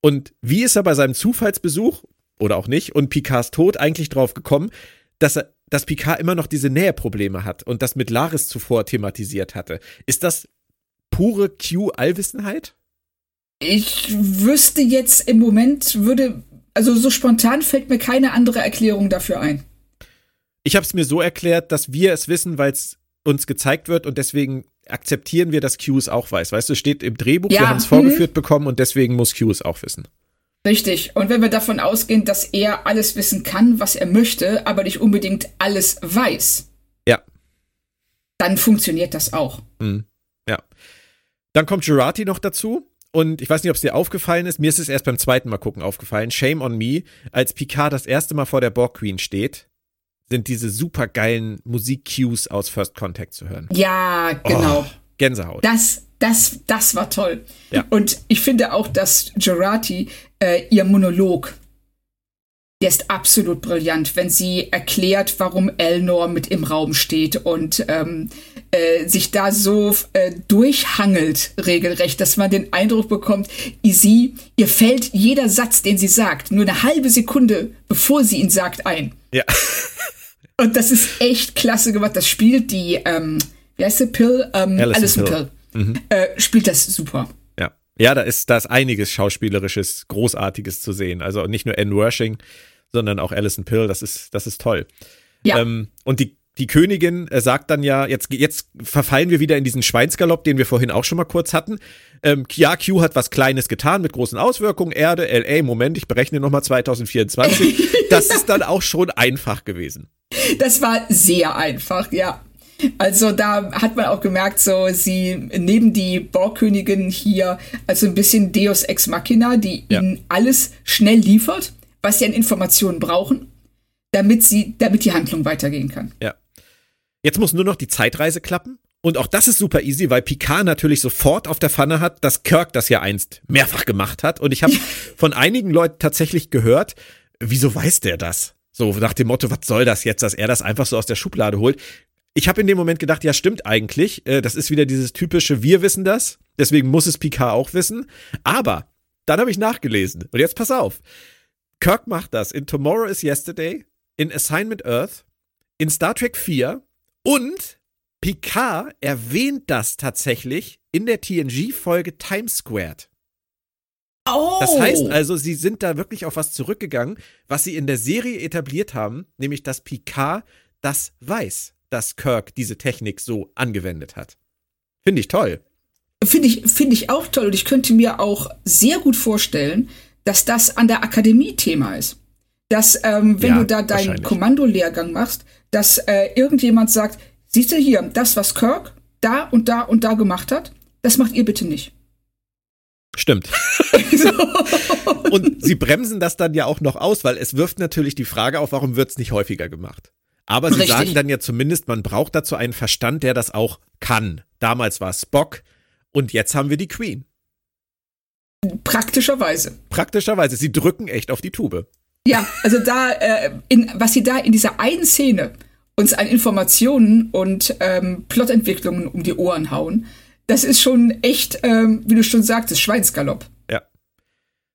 S1: Und wie ist er bei seinem Zufallsbesuch oder auch nicht und Picards Tod eigentlich drauf gekommen, dass er dass Picard immer noch diese Näheprobleme hat und das mit Laris zuvor thematisiert hatte. Ist das pure Q-Allwissenheit?
S2: Ich wüsste jetzt im Moment, würde, also so spontan fällt mir keine andere Erklärung dafür ein.
S1: Ich habe es mir so erklärt, dass wir es wissen, weil es uns gezeigt wird und deswegen akzeptieren wir, dass Q es auch weiß. Weißt du, steht im Drehbuch, ja, wir haben es vorgeführt mhm. bekommen und deswegen muss Q es auch wissen.
S2: Richtig. Und wenn wir davon ausgehen, dass er alles wissen kann, was er möchte, aber nicht unbedingt alles weiß.
S1: Ja.
S2: Dann funktioniert das auch.
S1: Mhm. Dann kommt Girati noch dazu. Und ich weiß nicht, ob es dir aufgefallen ist. Mir ist es erst beim zweiten Mal gucken aufgefallen. Shame on me. Als Picard das erste Mal vor der Borg Queen steht, sind diese super geilen Musik-Cues aus First Contact zu hören.
S2: Ja, genau. Oh,
S1: Gänsehaut.
S2: Das, das, das war toll. Ja. Und ich finde auch, dass Gerati äh, ihr Monolog der ist absolut brillant, wenn sie erklärt, warum Elnor mit im Raum steht und ähm, äh, sich da so äh, durchhangelt regelrecht, dass man den Eindruck bekommt, sie, ihr fällt jeder Satz, den sie sagt, nur eine halbe Sekunde, bevor sie ihn sagt, ein.
S1: Ja.
S2: Und das ist echt klasse gemacht. Das spielt die, ähm, wie heißt sie, Pill? Ähm, Alison, Pill. Pill. Mhm. Äh, spielt das super.
S1: Ja. Ja, da ist, da ist einiges Schauspielerisches, Großartiges zu sehen. Also nicht nur Anne Worshing, sondern auch Alison Pill. Das ist, das ist toll. Ja. Ähm, und die, die Königin äh, sagt dann ja, jetzt, jetzt verfallen wir wieder in diesen Schweinsgalopp, den wir vorhin auch schon mal kurz hatten. Ähm, ja, Q hat was Kleines getan mit großen Auswirkungen. Erde, LA, Moment, ich berechne nochmal 2024. [laughs] das ist dann auch schon einfach gewesen.
S2: Das war sehr einfach, ja. Also da hat man auch gemerkt, so sie neben die Borgkönigin hier also ein bisschen Deus Ex Machina, die ja. ihnen alles schnell liefert, was sie an Informationen brauchen, damit sie, damit die Handlung weitergehen kann.
S1: Ja. Jetzt muss nur noch die Zeitreise klappen. Und auch das ist super easy, weil Picard natürlich sofort auf der Pfanne hat, dass Kirk das ja einst mehrfach gemacht hat. Und ich habe [laughs] von einigen Leuten tatsächlich gehört, wieso weiß der das? So nach dem Motto, was soll das jetzt, dass er das einfach so aus der Schublade holt? Ich habe in dem Moment gedacht, ja, stimmt eigentlich. Äh, das ist wieder dieses typische, wir wissen das. Deswegen muss es Picard auch wissen. Aber dann habe ich nachgelesen. Und jetzt pass auf. Kirk macht das in Tomorrow is Yesterday, in Assignment Earth, in Star Trek 4 und Picard erwähnt das tatsächlich in der TNG-Folge Times Squared. Oh. Das heißt also, sie sind da wirklich auf was zurückgegangen, was sie in der Serie etabliert haben, nämlich dass Picard das weiß, dass Kirk diese Technik so angewendet hat. Finde ich toll.
S2: Finde ich, finde ich auch toll und ich könnte mir auch sehr gut vorstellen, dass das an der Akademie Thema ist. Dass, ähm, wenn ja, du da deinen Kommandolehrgang machst, dass äh, irgendjemand sagt, siehst du hier, das, was Kirk da und da und da gemacht hat, das macht ihr bitte nicht.
S1: Stimmt. [laughs] und sie bremsen das dann ja auch noch aus, weil es wirft natürlich die Frage auf, warum wird es nicht häufiger gemacht? Aber sie Richtig. sagen dann ja zumindest, man braucht dazu einen Verstand, der das auch kann. Damals war Spock und jetzt haben wir die Queen.
S2: Praktischerweise.
S1: Praktischerweise. Sie drücken echt auf die Tube.
S2: Ja, also da, äh, in, was sie da in dieser einen Szene uns an Informationen und ähm, Plotentwicklungen um die Ohren hauen, das ist schon echt, ähm, wie du schon sagtest, Schweinsgalopp.
S1: Ja.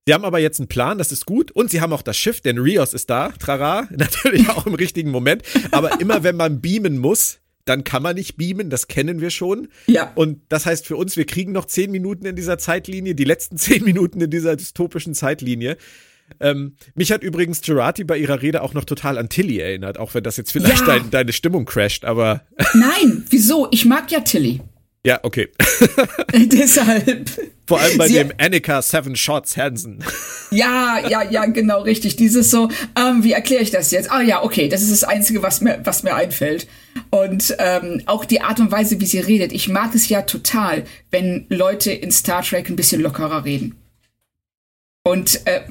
S1: Sie haben aber jetzt einen Plan, das ist gut. Und sie haben auch das Schiff, denn Rios ist da, trara, [laughs] natürlich auch im richtigen Moment. Aber immer wenn man beamen muss, dann kann man nicht beamen, das kennen wir schon.
S2: Ja.
S1: Und das heißt für uns, wir kriegen noch zehn Minuten in dieser Zeitlinie, die letzten zehn Minuten in dieser dystopischen Zeitlinie. Ähm, mich hat übrigens Gerati bei ihrer Rede auch noch total an Tilly erinnert, auch wenn das jetzt vielleicht ja. dein, deine Stimmung crasht, aber. [laughs]
S2: Nein, wieso? Ich mag ja Tilly.
S1: Ja, okay. [laughs]
S2: Deshalb.
S1: Vor allem bei Sie, dem Annika Seven Shots Hansen.
S2: Ja, ja, ja, genau, richtig. Dieses so, ähm, wie erkläre ich das jetzt? Ah ja, okay, das ist das Einzige, was mir, was mir einfällt. Und ähm, auch die Art und Weise, wie sie redet. Ich mag es ja total, wenn Leute in Star Trek ein bisschen lockerer reden. Und äh,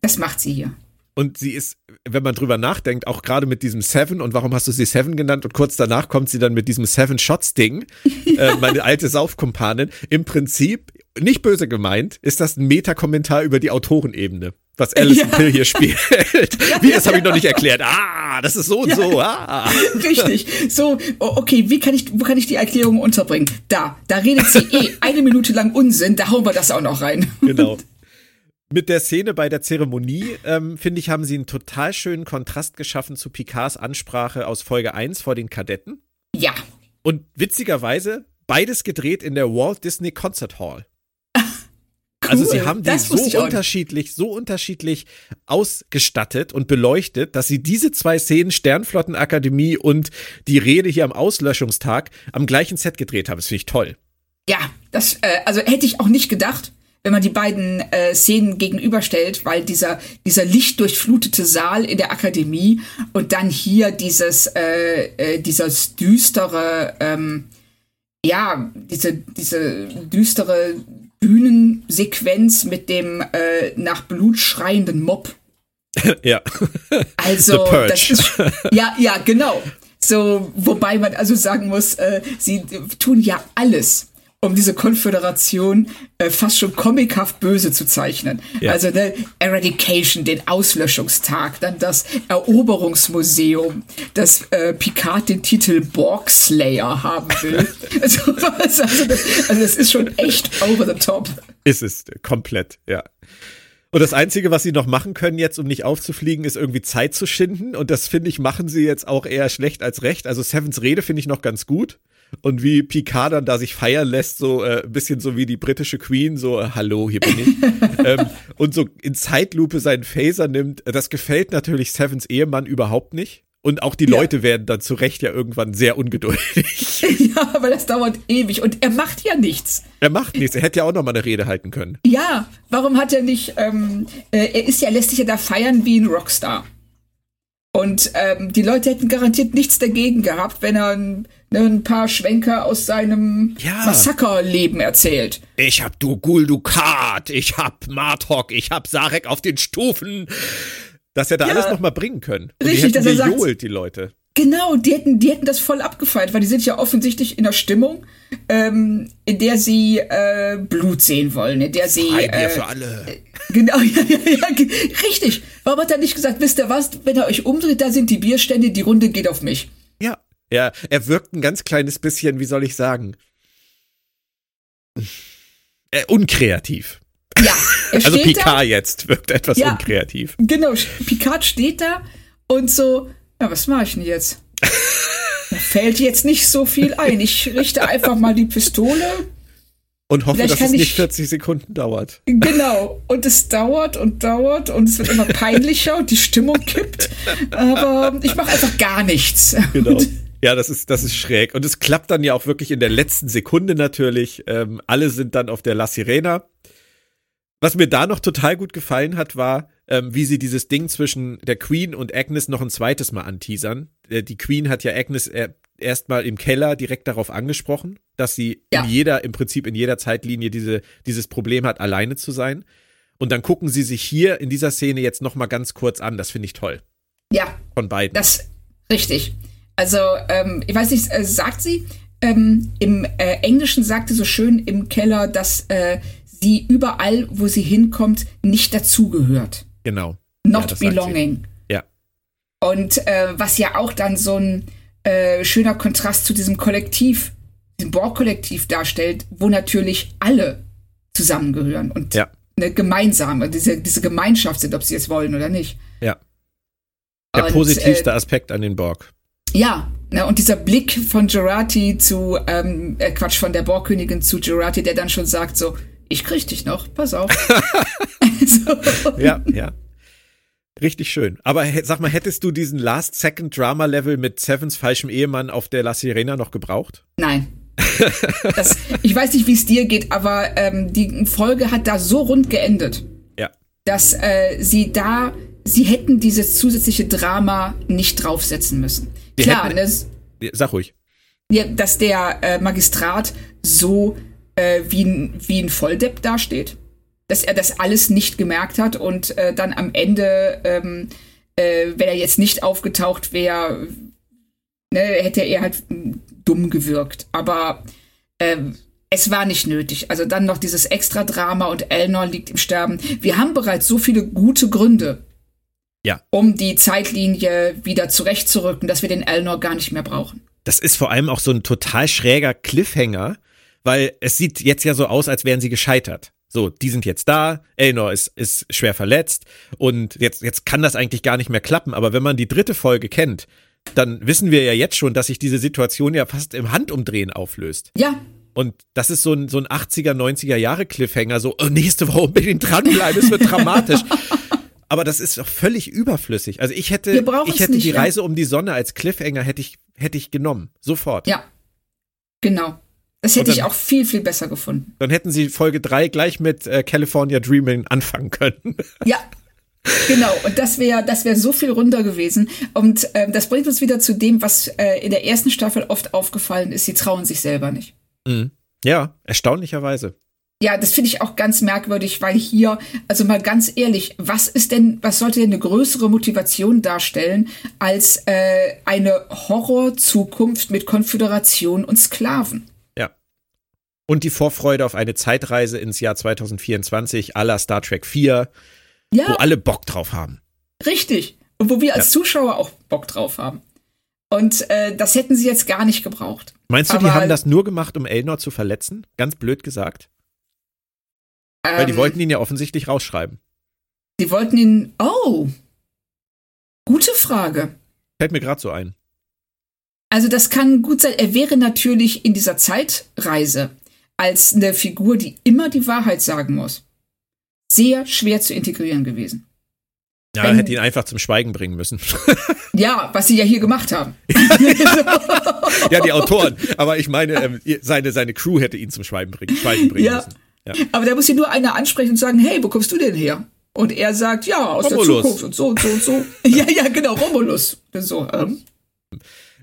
S2: das macht sie hier.
S1: Und sie ist, wenn man drüber nachdenkt, auch gerade mit diesem Seven und warum hast du sie Seven genannt? Und kurz danach kommt sie dann mit diesem Seven Shots Ding, [laughs] äh, meine alte Saufkumpanin. Im Prinzip, nicht böse gemeint, ist das ein Metakommentar über die Autorenebene, was Alison ja. Pill hier spielt. [laughs] Wie, das habe ich noch nicht erklärt. Ah, das ist so und ja. so. Ah. [laughs]
S2: Richtig. So, okay, wie kann ich, wo kann ich die Erklärung unterbringen? Da, da redet sie eh eine Minute lang Unsinn, da hauen wir das auch noch rein.
S1: Genau mit der Szene bei der Zeremonie, ähm, finde ich, haben sie einen total schönen Kontrast geschaffen zu Picards Ansprache aus Folge 1 vor den Kadetten.
S2: Ja.
S1: Und witzigerweise, beides gedreht in der Walt Disney Concert Hall. Cool, [laughs] also sie haben die so unterschiedlich, so unterschiedlich ausgestattet und beleuchtet, dass sie diese zwei Szenen, Sternflottenakademie und die Rede hier am Auslöschungstag, am gleichen Set gedreht haben. Das finde ich toll.
S2: Ja, das, äh, also hätte ich auch nicht gedacht wenn man die beiden äh, Szenen gegenüberstellt, weil dieser, dieser lichtdurchflutete Saal in der Akademie und dann hier dieses, äh, äh, dieses düstere, ähm, ja, diese, diese düstere Bühnensequenz mit dem äh, nach Blut schreienden Mob. [laughs]
S1: ja.
S2: Also, das ist, ja, ja, genau. So, wobei man also sagen muss, äh, sie tun ja alles, um diese Konföderation äh, fast schon comichaft böse zu zeichnen. Ja. Also ne, Eradication, den Auslöschungstag, dann das Eroberungsmuseum, dass äh, Picard den Titel Borg Slayer haben will. [laughs] [laughs] also, also, das, also das ist schon echt over the top.
S1: Ist es komplett, ja. Und das Einzige, was sie noch machen können jetzt, um nicht aufzufliegen, ist irgendwie Zeit zu schinden. Und das finde ich, machen sie jetzt auch eher schlecht als recht. Also Sevens Rede finde ich noch ganz gut. Und wie Picard dann da sich feiern lässt, so äh, ein bisschen so wie die britische Queen, so äh, Hallo, hier bin ich. [laughs] ähm, und so in Zeitlupe seinen Phaser nimmt, das gefällt natürlich Sevens Ehemann überhaupt nicht. Und auch die ja. Leute werden dann zu Recht ja irgendwann sehr ungeduldig. [laughs]
S2: ja, aber das dauert ewig und er macht ja nichts.
S1: Er macht nichts. Er hätte ja auch noch mal eine Rede halten können.
S2: Ja, warum hat er nicht? Ähm, äh, er ist ja lässt sich ja da feiern wie ein Rockstar. Und ähm, die Leute hätten garantiert nichts dagegen gehabt, wenn er ein, ne, ein paar Schwenker aus seinem ja. Massakerleben erzählt.
S1: Ich hab Dugul Dukat, ich hab Martok, ich hab Sarek auf den Stufen. Dass er da ja, alles nochmal bringen können. Und richtig, die dass er sagt, die Leute.
S2: Genau, die hätten, die hätten das voll abgefeiert, weil die sind ja offensichtlich in der Stimmung, ähm, in der sie äh, Blut sehen wollen, in der sie.
S1: Freibier äh, für alle. [laughs]
S2: Genau, [laughs] ja, ja, ja, richtig. Warum hat er nicht gesagt, wisst ihr was, wenn er euch umdreht, da sind die Bierstände, die Runde geht auf mich.
S1: Ja, ja, er wirkt ein ganz kleines bisschen, wie soll ich sagen, äh, unkreativ.
S2: Ja, [laughs]
S1: also Picard da, jetzt wirkt etwas ja, unkreativ.
S2: Genau, Picard steht da und so, ja, was mache ich denn jetzt? Mir fällt jetzt nicht so viel ein. Ich richte einfach mal die Pistole.
S1: Und hoffe, Vielleicht dass es nicht 40 Sekunden dauert.
S2: Genau. Und es dauert und dauert und es wird immer peinlicher und die Stimmung kippt. Aber ich mache einfach gar nichts.
S1: Genau. Ja, das ist, das ist schräg. Und es klappt dann ja auch wirklich in der letzten Sekunde natürlich. Ähm, alle sind dann auf der La Sirena. Was mir da noch total gut gefallen hat, war, ähm, wie sie dieses Ding zwischen der Queen und Agnes noch ein zweites Mal anteasern. Äh, die Queen hat ja Agnes äh, erstmal im Keller direkt darauf angesprochen, dass sie ja. in jeder, im Prinzip in jeder Zeitlinie diese, dieses Problem hat, alleine zu sein. Und dann gucken sie sich hier in dieser Szene jetzt noch mal ganz kurz an. Das finde ich toll.
S2: Ja.
S1: Von beiden.
S2: Das richtig. Also ähm, ich weiß nicht, äh, sagt sie ähm, im äh, Englischen sagte so schön im Keller, dass äh, sie überall, wo sie hinkommt, nicht dazugehört.
S1: Genau.
S2: Not ja, belonging.
S1: Ja.
S2: Und äh, was ja auch dann so ein äh, schöner Kontrast zu diesem Kollektiv, diesem Borg-Kollektiv darstellt, wo natürlich alle zusammengehören und
S1: ja.
S2: eine gemeinsame, diese, diese Gemeinschaft sind, ob sie es wollen oder nicht.
S1: Ja. Der und, positivste äh, Aspekt an den Borg.
S2: Ja, ne, und dieser Blick von Gerati zu, ähm, äh, Quatsch, von der Borgkönigin zu Gerati, der dann schon sagt so, ich krieg dich noch, pass auf. [laughs]
S1: so. Ja, ja. Richtig schön. Aber sag mal, hättest du diesen Last-Second-Drama-Level mit Sevens falschem Ehemann auf der La Sirena noch gebraucht?
S2: Nein. [laughs] das, ich weiß nicht, wie es dir geht, aber ähm, die Folge hat da so rund geendet,
S1: ja.
S2: dass äh, sie da, sie hätten dieses zusätzliche Drama nicht draufsetzen müssen. Die Klar, hätten, das,
S1: sag ruhig.
S2: Ja, dass der äh, Magistrat so äh, wie, ein, wie ein Volldepp dasteht. Dass er das alles nicht gemerkt hat und äh, dann am Ende, ähm, äh, wenn er jetzt nicht aufgetaucht wäre, ne, hätte er halt dumm gewirkt. Aber äh, es war nicht nötig. Also dann noch dieses extra Drama und Elnor liegt im Sterben. Wir haben bereits so viele gute Gründe,
S1: ja.
S2: um die Zeitlinie wieder zurechtzurücken, dass wir den Elnor gar nicht mehr brauchen.
S1: Das ist vor allem auch so ein total schräger Cliffhanger, weil es sieht jetzt ja so aus, als wären sie gescheitert. So, die sind jetzt da, Elnor ist, ist schwer verletzt und jetzt, jetzt kann das eigentlich gar nicht mehr klappen. Aber wenn man die dritte Folge kennt, dann wissen wir ja jetzt schon, dass sich diese Situation ja fast im Handumdrehen auflöst.
S2: Ja.
S1: Und das ist so ein, so ein 80er, 90er Jahre Cliffhanger, so, oh, nächste Woche unbedingt dranbleiben, es wird dramatisch. [laughs] Aber das ist doch völlig überflüssig. Also ich hätte, ich hätte nicht, die Reise um die Sonne als Cliffhanger hätte ich, hätte ich genommen. Sofort.
S2: Ja. Genau. Das hätte dann, ich auch viel, viel besser gefunden.
S1: Dann hätten sie Folge 3 gleich mit äh, California Dreaming anfangen können. [laughs]
S2: Ja. Genau, und das wäre das wäre so viel runder gewesen. Und ähm, das bringt uns wieder zu dem, was äh, in der ersten Staffel oft aufgefallen ist. Sie trauen sich selber nicht.
S1: Mhm. Ja, erstaunlicherweise.
S2: Ja, das finde ich auch ganz merkwürdig, weil hier, also mal ganz ehrlich, was ist denn, was sollte denn eine größere Motivation darstellen als äh, eine Horrorzukunft mit Konföderation und Sklaven?
S1: Und die Vorfreude auf eine Zeitreise ins Jahr 2024 à la Star Trek 4, ja. wo alle Bock drauf haben.
S2: Richtig. Und wo wir als ja. Zuschauer auch Bock drauf haben. Und äh, das hätten sie jetzt gar nicht gebraucht.
S1: Meinst du, Aber, die haben das nur gemacht, um Elnor zu verletzen? Ganz blöd gesagt. Ähm, Weil die ähm. wollten ihn ja offensichtlich rausschreiben.
S2: Die wollten ihn. Oh. Gute Frage.
S1: Fällt mir gerade so ein.
S2: Also das kann gut sein. Er wäre natürlich in dieser Zeitreise als eine Figur, die immer die Wahrheit sagen muss, sehr schwer zu integrieren gewesen.
S1: Ja, Wenn, hätte ihn einfach zum Schweigen bringen müssen. [laughs]
S2: Ja, was sie ja hier gemacht haben. [laughs]
S1: ja, die Autoren. Aber ich meine, ähm, seine, seine Crew hätte ihn zum Schweigen bringen, Schweigen bringen ja. müssen.
S2: Ja. Aber da muss hier nur einer ansprechen und sagen, hey, wo kommst du denn her? Und er sagt, ja, aus Romulus. der Zukunft und so und so und so. [laughs] ja, ja, genau, Romulus. So, ähm.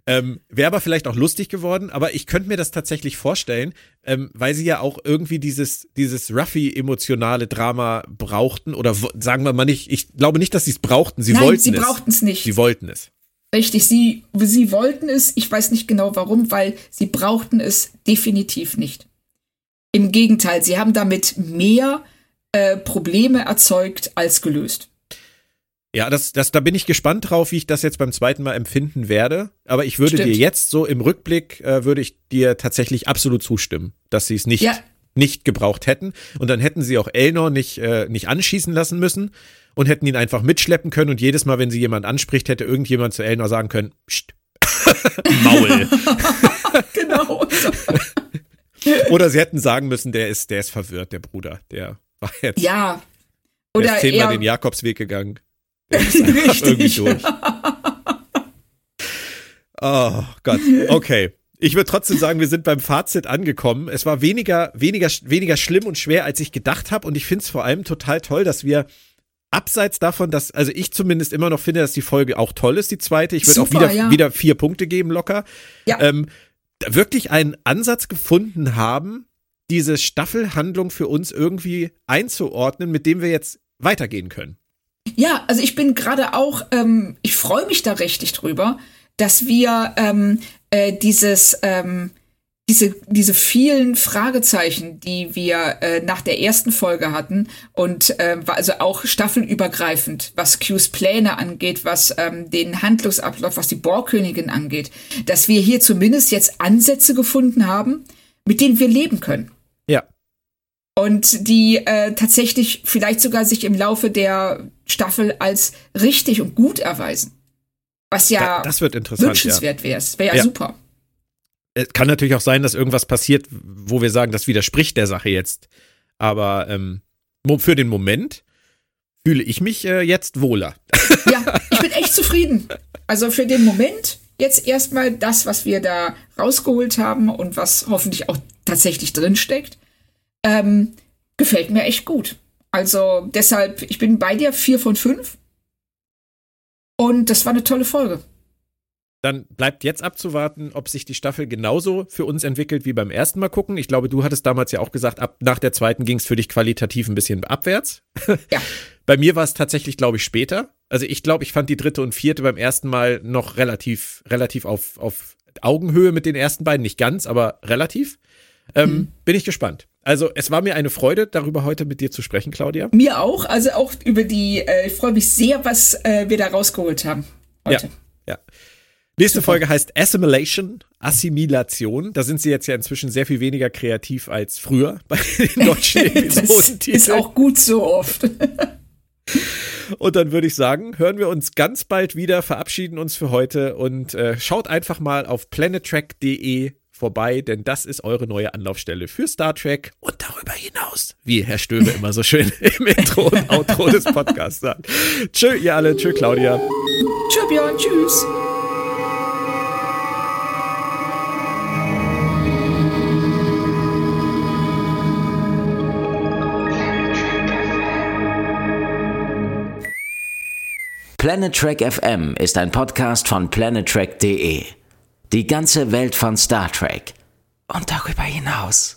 S1: Ähm, Wäre aber vielleicht auch lustig geworden, aber ich könnte mir das tatsächlich vorstellen, ähm, weil sie ja auch irgendwie dieses, dieses Ruffy-emotionale Drama brauchten oder sagen wir mal nicht, ich glaube nicht, dass sie es brauchten, sie Nein, wollten
S2: sie es. sie brauchten es nicht.
S1: Sie wollten es.
S2: Richtig, sie, sie wollten es, ich weiß nicht genau warum, weil sie brauchten es definitiv nicht. Im Gegenteil, sie haben damit mehr äh, Probleme erzeugt als gelöst.
S1: Ja, das, das, da bin ich gespannt drauf, wie ich das jetzt beim zweiten Mal empfinden werde. Aber ich würde Stimmt. dir jetzt so im Rückblick, äh, würde ich dir tatsächlich absolut zustimmen, dass sie es nicht, ja. nicht gebraucht hätten. Und dann hätten sie auch Elnor nicht, äh, nicht anschießen lassen müssen und hätten ihn einfach mitschleppen können. Und jedes Mal, wenn sie jemand anspricht, hätte irgendjemand zu Elnor sagen können, Psst, [laughs] Maul. [laughs] genau. [laughs] Oder sie hätten sagen müssen, der ist, der ist verwirrt, der Bruder. Der war jetzt.
S2: Ja.
S1: Oder der ist zehnmal den Jakobsweg gegangen. [laughs] irgendwie durch. Oh Gott, okay. Ich würde trotzdem sagen, wir sind beim Fazit angekommen. Es war weniger, weniger, weniger schlimm und schwer, als ich gedacht habe. Und ich finde es vor allem total toll, dass wir abseits davon, dass, also ich zumindest immer noch finde, dass die Folge auch toll ist, die zweite. Ich würde auch wieder, ja. wieder vier Punkte geben, locker. Ja. Ähm, wirklich einen Ansatz gefunden haben, diese Staffelhandlung für uns irgendwie einzuordnen, mit dem wir jetzt weitergehen können.
S2: Ja, also ich bin gerade auch, ähm, ich freue mich da richtig drüber, dass wir ähm, äh, dieses, ähm, diese, diese vielen Fragezeichen, die wir äh, nach der ersten Folge hatten und äh, also auch staffelübergreifend, was Qs Pläne angeht, was ähm, den Handlungsablauf, was die Borgkönigin angeht, dass wir hier zumindest jetzt Ansätze gefunden haben, mit denen wir leben können.
S1: Ja
S2: und die äh, tatsächlich vielleicht sogar sich im Laufe der Staffel als richtig und gut erweisen. Was ja
S1: das wird interessant,
S2: wünschenswert wäre. Wäre ja, ja, super.
S1: Es kann natürlich auch sein, dass irgendwas passiert, wo wir sagen, das widerspricht der Sache jetzt. Aber ähm, für den Moment fühle ich mich äh, jetzt wohler. [laughs]
S2: Ja, ich bin echt zufrieden. Also für den Moment jetzt erstmal das, was wir da rausgeholt haben und was hoffentlich auch tatsächlich drinsteckt ähm, gefällt mir echt gut. Also deshalb, ich bin bei dir, vier von fünf. Und das war eine tolle Folge.
S1: Dann bleibt jetzt abzuwarten, ob sich die Staffel genauso für uns entwickelt wie beim ersten Mal gucken. Ich glaube, du hattest damals ja auch gesagt, ab nach der zweiten ging es für dich qualitativ ein bisschen abwärts. [laughs] Ja. Bei mir war es tatsächlich, glaube ich, später. Also ich glaube, ich fand die dritte und vierte beim ersten Mal noch relativ, relativ auf, auf Augenhöhe mit den ersten beiden. Nicht ganz, aber relativ. Ähm, mhm. Bin ich gespannt. Also es war mir eine Freude, darüber heute mit dir zu sprechen, Claudia.
S2: Mir auch. Also auch über die, äh, ich freue mich sehr, was äh, wir da rausgeholt haben heute.
S1: Ja, ja. Nächste Super. Folge heißt Assimilation, Assimilation. Da sind sie jetzt ja inzwischen sehr viel weniger kreativ als früher [laughs] bei den deutschen Episoden. [laughs]
S2: das ist auch gut so oft. [laughs]
S1: Und dann würde ich sagen, hören wir uns ganz bald wieder, verabschieden uns für heute und äh, schaut einfach mal auf planettrack.de vorbei, denn das ist eure neue Anlaufstelle für Star Trek und darüber hinaus, wie Herr Stöbe immer so schön [laughs] im Intro und Outro des Podcasts sagt. Tschö, ihr alle. Tschö, Claudia.
S2: Tschö, Björn. Tschüss.
S3: Planet Trek FM ist ein Podcast von planettrek.de. Die ganze Welt von Star Trek und darüber hinaus.